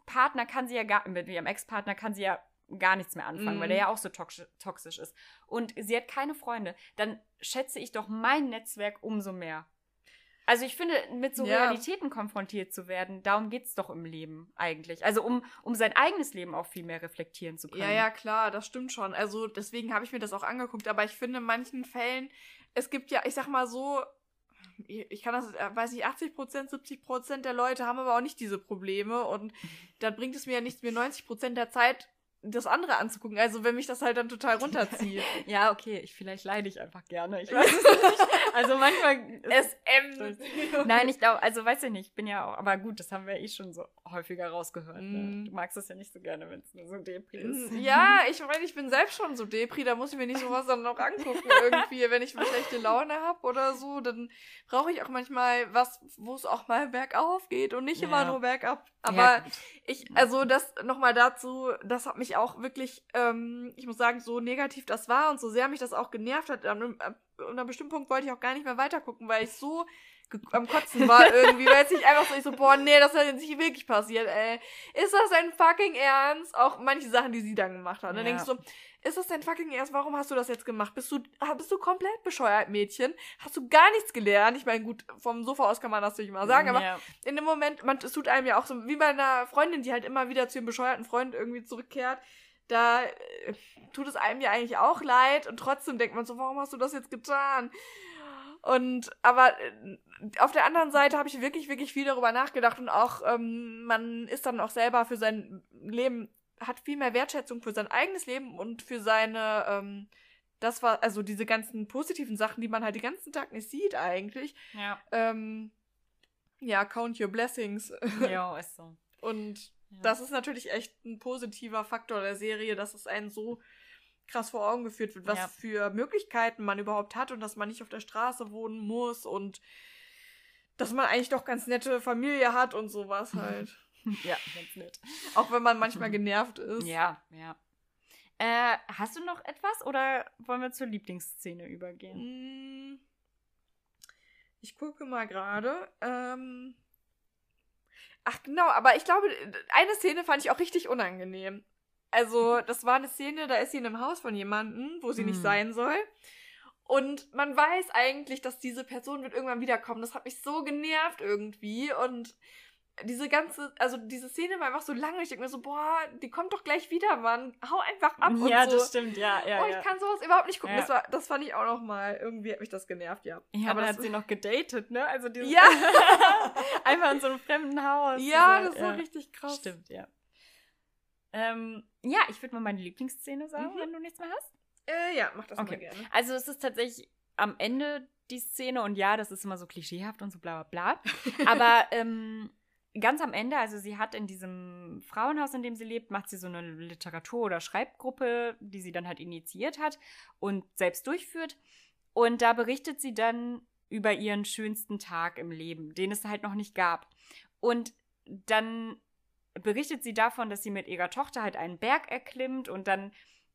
Speaker 1: Partner kann sie ja gar, mit ihrem Ex-Partner kann sie ja gar nichts mehr anfangen,
Speaker 2: Mhm.
Speaker 1: weil der ja auch so toxisch, ist. Und sie hat keine Freunde. Dann schätze ich doch mein Netzwerk umso mehr. Also ich finde, mit so
Speaker 2: Ja.
Speaker 1: Realitäten konfrontiert zu werden, darum geht's doch im Leben eigentlich. Also um, um sein eigenes Leben auch viel mehr reflektieren zu können.
Speaker 2: ja, ja, klar, das stimmt schon. Also deswegen habe ich mir das auch angeguckt. Aber ich finde in manchen Fällen, es gibt ja, ich sag mal so, ich kann das, äh, weiß nicht, 80 Prozent, 70 Prozent der Leute haben aber auch nicht diese Probleme. Und dann bringt es mir ja nichts, mir 90 Prozent der Zeit das andere anzugucken. Also wenn mich das halt dann total runterzieht.
Speaker 1: Ja, okay, ich, vielleicht leide ich einfach gerne. Ich weiß es nicht. Also manchmal.
Speaker 2: SM.
Speaker 1: Nein, ich glaube, also weiß ich nicht, ich bin ja auch, aber gut, das haben wir eh schon so häufiger rausgehört. Ne?
Speaker 2: Mm.
Speaker 1: Du magst das ja nicht so gerne, wenn es nur so Depri ist.
Speaker 2: Ja, ich meine, ich bin selbst schon so Depri, da muss ich mir nicht sowas dann noch angucken irgendwie. Wenn ich eine schlechte Laune habe oder so, dann brauche ich auch manchmal was, wo es auch mal bergauf geht und nicht immer
Speaker 1: Ja.
Speaker 2: nur bergab. Aber
Speaker 1: Ja,
Speaker 2: ich, also das nochmal dazu, das hat mich auch wirklich, ähm, ich muss sagen, so negativ das war und so sehr mich das auch genervt hat. An einem, an einem bestimmten Punkt wollte ich auch gar nicht mehr weitergucken, weil ich so am Kotzen war irgendwie, weil es nicht einfach so, ich so, boah, nee, das hat jetzt nicht wirklich passiert, ey. Ist das dein fucking Ernst? Auch manche Sachen, die sie dann gemacht hat. Dann
Speaker 1: Ja.
Speaker 2: denkst du so, ist das dein fucking Ernst? Warum hast du das jetzt gemacht? Bist du, bist du komplett bescheuert, Mädchen? Hast du gar nichts gelernt? Ich meine, gut, vom Sofa aus kann man das natürlich mal sagen, aber
Speaker 1: ja.
Speaker 2: in dem Moment, man, es tut einem ja auch so, wie bei einer Freundin, die halt immer wieder zu ihrem bescheuerten Freund irgendwie zurückkehrt, da äh, tut es einem ja eigentlich auch leid und trotzdem denkt man so, warum hast du das jetzt getan? Und aber äh, auf der anderen Seite habe ich wirklich, wirklich viel darüber nachgedacht und auch ähm, man ist dann auch selber für sein Leben, hat viel mehr Wertschätzung für sein eigenes Leben und für seine, ähm, das war, also diese ganzen positiven Sachen, die man halt den ganzen Tag nicht sieht eigentlich.
Speaker 1: Ja,
Speaker 2: Ähm, ja, count your blessings.
Speaker 1: ja, ist so.
Speaker 2: Und
Speaker 1: Ja.
Speaker 2: das ist natürlich echt ein positiver Faktor der Serie, dass es einen so krass vor Augen geführt wird, was
Speaker 1: Ja.
Speaker 2: für Möglichkeiten man überhaupt hat und dass man nicht auf der Straße wohnen muss und dass man eigentlich doch ganz nette Familie hat und sowas halt.
Speaker 1: ja, ganz nett.
Speaker 2: Auch wenn man manchmal genervt ist.
Speaker 1: Ja, ja. Äh, hast du noch etwas oder wollen wir zur Lieblingsszene übergehen?
Speaker 2: Mm. Ich gucke mal gerade. Ähm Ach genau, aber ich glaube, eine Szene fand ich auch richtig unangenehm. Also, das war eine Szene, da ist sie in einem Haus von jemandem, wo sie nicht
Speaker 1: Hm.
Speaker 2: sein soll. Und man weiß eigentlich, dass diese Person wird irgendwann wiederkommen. Das hat mich so genervt irgendwie. Und diese ganze, also diese Szene war einfach so lange. Ich denke mir so, boah, die kommt doch gleich wieder, Mann. Hau einfach ab und
Speaker 1: ja,
Speaker 2: so.
Speaker 1: das stimmt, ja, ja.
Speaker 2: oh,
Speaker 1: ja.
Speaker 2: ich kann sowas überhaupt nicht gucken.
Speaker 1: Ja.
Speaker 2: Das, war, das fand ich auch noch mal. Irgendwie hat mich das genervt, ja.
Speaker 1: Ja,
Speaker 2: aber
Speaker 1: dann hat sie noch gedatet, ne? Also dieses
Speaker 2: Ja.
Speaker 1: einfach in so einem fremden Haus.
Speaker 2: ja,
Speaker 1: Diese-
Speaker 2: das war richtig krass.
Speaker 1: Stimmt, ja. Ähm, ja, ich würde mal meine Lieblingsszene sagen,
Speaker 2: Mhm.
Speaker 1: wenn du nichts mehr hast.
Speaker 2: Äh, ja, mach das
Speaker 1: Okay.
Speaker 2: mal gerne.
Speaker 1: Also es ist tatsächlich am Ende die Szene und ja, das ist immer so klischeehaft und so bla bla bla. Aber ähm, ganz am Ende, also sie hat in diesem Frauenhaus, in dem sie lebt, macht sie so eine Literatur- oder Schreibgruppe, die sie dann halt initiiert hat und selbst durchführt. Und da berichtet sie dann über ihren schönsten Tag im Leben, den es halt noch nicht gab. Und dann berichtet sie davon, dass sie mit ihrer Tochter halt einen Berg erklimmt und dann,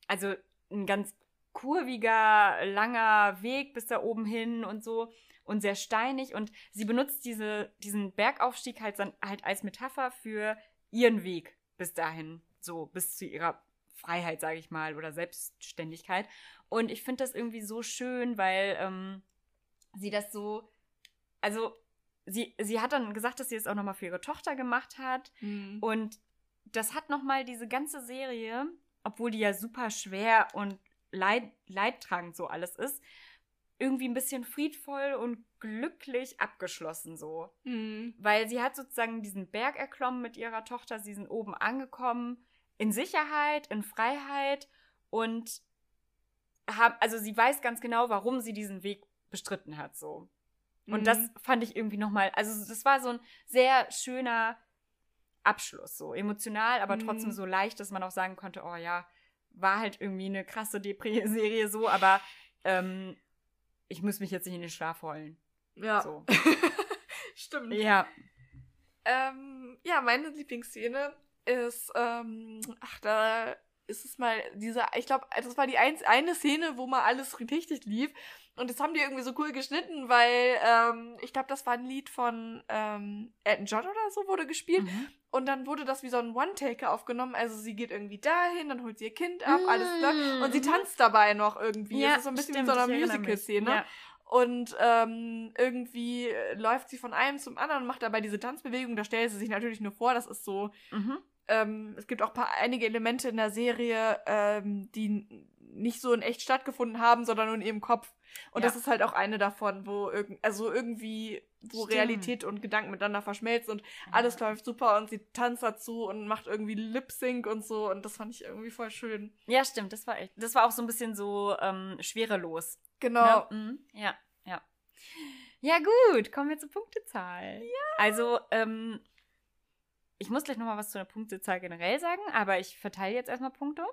Speaker 1: also ein ganz kurviger, langer Weg bis da oben hin und so und sehr steinig und sie benutzt diese, diesen Bergaufstieg halt, dann, halt als Metapher für ihren Weg bis dahin, so bis zu ihrer Freiheit, sage ich mal, oder Selbstständigkeit. Und ich finde das irgendwie so schön, weil ähm, sie das so, also sie, sie hat dann gesagt, dass sie es auch nochmal für ihre Tochter gemacht hat.
Speaker 2: Mhm.
Speaker 1: Und das hat nochmal diese ganze Serie, obwohl die ja super schwer und leid, leidtragend so alles ist, irgendwie ein bisschen friedvoll und glücklich abgeschlossen so.
Speaker 2: Mhm.
Speaker 1: Weil sie hat sozusagen diesen Berg erklommen mit ihrer Tochter, sie sind oben angekommen, in Sicherheit, in Freiheit und haben, also sie weiß ganz genau, warum sie diesen Weg bestritten hat so. Und
Speaker 2: Mhm.
Speaker 1: das fand ich irgendwie nochmal, also das war so ein sehr schöner Abschluss, so emotional, aber trotzdem
Speaker 2: Mhm.
Speaker 1: so leicht, dass man auch sagen konnte, oh ja, war halt irgendwie eine krasse Depri-Serie so, aber ähm, ich muss mich jetzt nicht in den Schlaf heulen.
Speaker 2: Ja.
Speaker 1: So.
Speaker 2: Stimmt.
Speaker 1: Ja.
Speaker 2: Ähm, ja, meine Lieblingsszene ist, ähm, ach, da ist es mal diese, ich glaube, das war die eins, eine Szene, wo mal alles richtig lief. Und das haben die irgendwie so cool geschnitten, weil ähm, ich glaube, das war ein Lied von ähm, Elton John oder so, wurde gespielt.
Speaker 1: Mhm.
Speaker 2: Und dann wurde das wie so ein One-Taker aufgenommen. Also sie geht irgendwie dahin, dann holt sie ihr Kind ab, alles klar. Und sie
Speaker 1: Mhm.
Speaker 2: tanzt dabei noch irgendwie.
Speaker 1: Ja,
Speaker 2: das ist so ein bisschen
Speaker 1: stimmt,
Speaker 2: wie so eine. Musical-Szene.
Speaker 1: Ja.
Speaker 2: Und ähm, irgendwie äh, läuft sie von einem zum anderen und macht dabei diese Tanzbewegung. Da stellt sie sich natürlich nur vor, das ist so.
Speaker 1: Mhm.
Speaker 2: Ähm, es gibt auch paar, einige Elemente in der Serie, ähm, die nicht so in echt stattgefunden haben, sondern nur in ihrem Kopf. Und
Speaker 1: Ja.
Speaker 2: das ist halt auch eine davon, wo irgend, also irgendwie, wo
Speaker 1: Stimmt.
Speaker 2: Realität und Gedanken miteinander verschmelzen und alles läuft super und sie tanzt dazu und macht irgendwie Lip Sync und so und das fand ich irgendwie voll schön.
Speaker 1: Ja, stimmt, das war echt. Das war auch so ein bisschen so ähm, schwerelos.
Speaker 2: Genau.
Speaker 1: Ne? Mhm. Ja, ja. Ja, gut, kommen wir zur Punktezahl. Ja. Also, ähm, ich muss gleich nochmal was zu der Punktezahl generell sagen, aber ich verteile jetzt erstmal Punkte.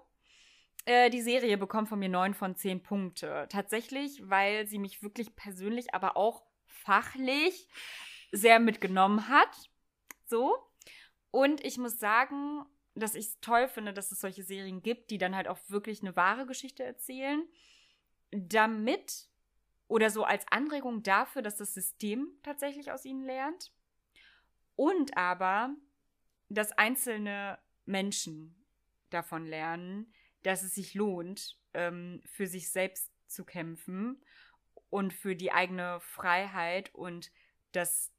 Speaker 1: Äh, die Serie bekommt von mir 9 von 10 Punkte. Tatsächlich, weil sie mich wirklich persönlich, aber auch fachlich sehr mitgenommen hat. So. Und ich muss sagen, dass ich es toll finde, dass es solche Serien gibt, die dann halt auch wirklich eine wahre Geschichte erzählen, damit oder so als Anregung dafür, dass das System tatsächlich aus ihnen lernt. Und aber, dass einzelne Menschen davon lernen, dass es sich lohnt, ähm, für sich selbst zu kämpfen und für die eigene Freiheit und dass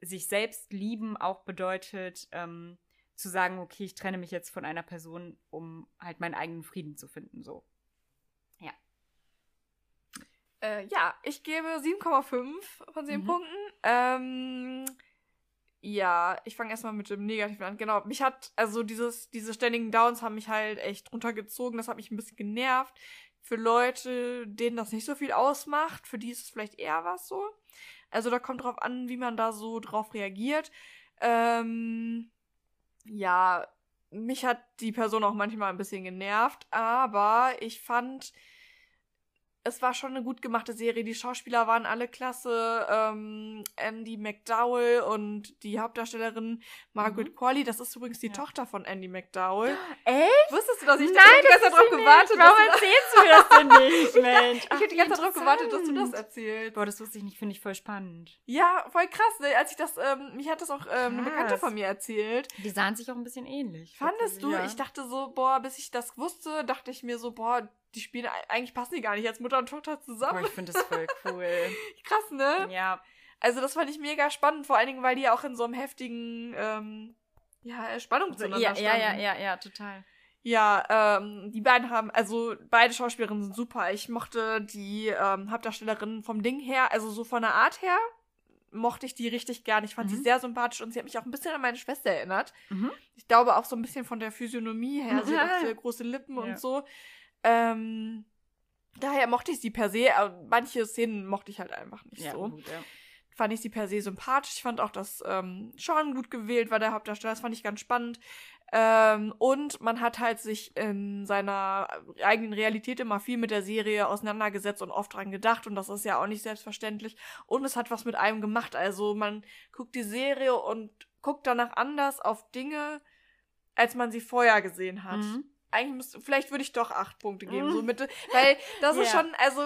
Speaker 1: sich selbst lieben auch bedeutet, ähm, zu sagen, okay, ich trenne mich jetzt von einer Person, um halt meinen eigenen Frieden zu finden, so.
Speaker 2: Äh, ja, ich gebe 7,5 von 10
Speaker 1: Mhm.
Speaker 2: Punkten. Ähm, ja, ich fange erstmal mit dem Negativen an. Genau, mich hat, also dieses, diese ständigen Downs haben mich halt echt runtergezogen. Das hat mich ein bisschen genervt. Für Leute, denen das nicht so viel ausmacht, für die ist es vielleicht eher was so. Also da kommt drauf an, wie man da so drauf reagiert. Ähm, ja, mich hat die Person auch manchmal ein bisschen genervt, aber ich fand, es war schon eine gut gemachte Serie. Die Schauspieler waren alle klasse. Ähm, Andy McDowell und die Hauptdarstellerin Margaret
Speaker 1: Mhm.
Speaker 2: Qualley. Das ist übrigens die
Speaker 1: Ja.
Speaker 2: Tochter von Andy McDowell.
Speaker 1: Echt?
Speaker 2: Wusstest du das? Ich
Speaker 1: Nein, das
Speaker 2: ganze Zeit drauf gewartet.
Speaker 1: nicht. Warum erzählst du mir das denn nicht, Mensch?
Speaker 2: ich habe die ganze Zeit drauf gewartet, dass du das erzählst.
Speaker 1: Boah, das wusste ich nicht, finde ich voll spannend.
Speaker 2: Ja, voll krass. Ne? Als ich das, ähm, mich hat das auch ähm, eine Bekannte von mir erzählt.
Speaker 1: Die sahen sich auch ein bisschen ähnlich.
Speaker 2: Fandest du?
Speaker 1: Ja.
Speaker 2: Ich dachte so, boah, bis ich das wusste, dachte ich mir so, boah, die spielen eigentlich passen die gar nicht als Mutter und Tochter zusammen.
Speaker 1: ich finde das voll cool.
Speaker 2: Krass, ne?
Speaker 1: ja.
Speaker 2: Also das fand ich mega spannend, vor allen Dingen, weil die ja auch in so einem heftigen ähm, ja, Spannung
Speaker 1: So,
Speaker 2: zueinander
Speaker 1: ja, ja, ja,
Speaker 2: standen.
Speaker 1: ja, ja, total.
Speaker 2: Ja, ähm, die beiden haben, also beide Schauspielerinnen sind super. Ich mochte die ähm, Hauptdarstellerin vom Ding her, also so von der Art her, mochte ich die richtig gern. Ich fand
Speaker 1: Mhm.
Speaker 2: sie sehr sympathisch und sie hat mich auch ein bisschen an meine Schwester erinnert.
Speaker 1: Mhm.
Speaker 2: Ich glaube auch so ein bisschen von der Physiognomie her. Sie hat auch sehr große Lippen
Speaker 1: Ja.
Speaker 2: und so. Ähm, daher mochte ich sie per se, aber manche Szenen mochte ich halt einfach nicht
Speaker 1: Ja,
Speaker 2: so.
Speaker 1: gut, ja.
Speaker 2: Fand ich sie per se sympathisch. Ich fand auch, dass ähm, Sean gut gewählt war, der Hauptdarsteller. Das fand ich ganz spannend. Ähm, und man hat halt sich in seiner eigenen Realität immer viel mit der Serie auseinandergesetzt und oft dran gedacht. Und das ist ja auch nicht selbstverständlich. Und es hat was mit einem gemacht. Also man guckt die Serie und guckt danach anders auf Dinge, als man sie vorher gesehen hat.
Speaker 1: Mhm.
Speaker 2: Eigentlich müsste, vielleicht würde ich doch acht Punkte geben, so Mitte. Weil das ist
Speaker 1: Ja.
Speaker 2: schon, also,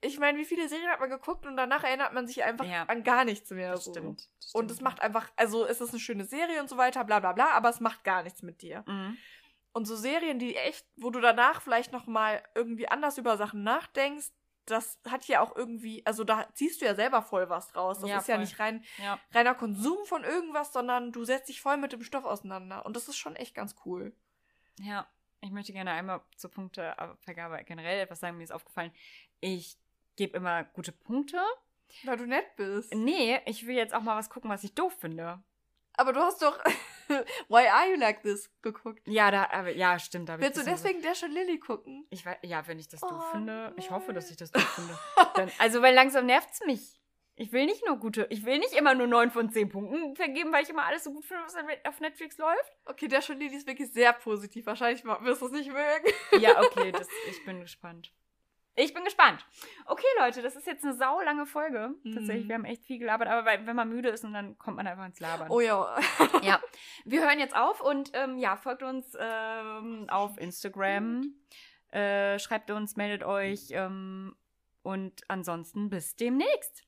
Speaker 2: ich meine, wie viele Serien hat man geguckt und danach erinnert man sich einfach
Speaker 1: Ja.
Speaker 2: an gar nichts mehr.
Speaker 1: Das
Speaker 2: so.
Speaker 1: stimmt. das
Speaker 2: Und es macht einfach, also es ist eine schöne Serie und so weiter, bla bla bla, aber es macht gar nichts mit dir.
Speaker 1: ja. Mhm.
Speaker 2: Und so Serien, die echt, wo du danach vielleicht nochmal irgendwie anders über Sachen nachdenkst, das hat ja auch irgendwie, also da ziehst du ja selber voll was raus. Das
Speaker 1: Ja,
Speaker 2: ist ja
Speaker 1: voll.
Speaker 2: nicht rein,
Speaker 1: Ja.
Speaker 2: reiner Konsum von irgendwas, sondern du setzt dich voll mit dem Stoff auseinander. Und das ist schon echt ganz cool.
Speaker 1: Ja, ich möchte gerne einmal zur Punktevergabe generell etwas sagen. Mir ist aufgefallen, ich gebe immer gute Punkte.
Speaker 2: Weil du nett bist.
Speaker 1: Nee, ich will jetzt auch mal was gucken, was ich doof finde.
Speaker 2: Aber du hast doch Why Are You Like This geguckt.
Speaker 1: Ja, da, aber, ja, stimmt. Da
Speaker 2: Willst du
Speaker 1: bisschen so-
Speaker 2: deswegen Dash und Lily gucken?
Speaker 1: Ich weiß, ja, wenn ich das
Speaker 2: Oh,
Speaker 1: doof finde. Ich hoffe, dass
Speaker 2: nein.
Speaker 1: ich das doof finde. Dann, also, weil langsam nervt's mich. Ich will nicht nur gute, ich will nicht immer nur 9 von 10 Punkten vergeben, weil ich immer alles so gut finde, was auf Netflix läuft.
Speaker 2: Okay, und Lily ist wirklich sehr positiv. Wahrscheinlich wirst du es nicht mögen.
Speaker 1: Ja, okay, das, ich bin gespannt. Ich bin gespannt. Okay, Leute, das ist jetzt eine saulange Folge.
Speaker 2: Mhm.
Speaker 1: Tatsächlich, wir haben echt viel gelabert, aber wenn man müde ist und dann kommt man einfach ins Labern.
Speaker 2: Oh ja.
Speaker 1: Ja, wir hören jetzt auf und ähm, ja, folgt uns ähm, auf Instagram, äh, schreibt uns, meldet euch ähm, und ansonsten bis demnächst.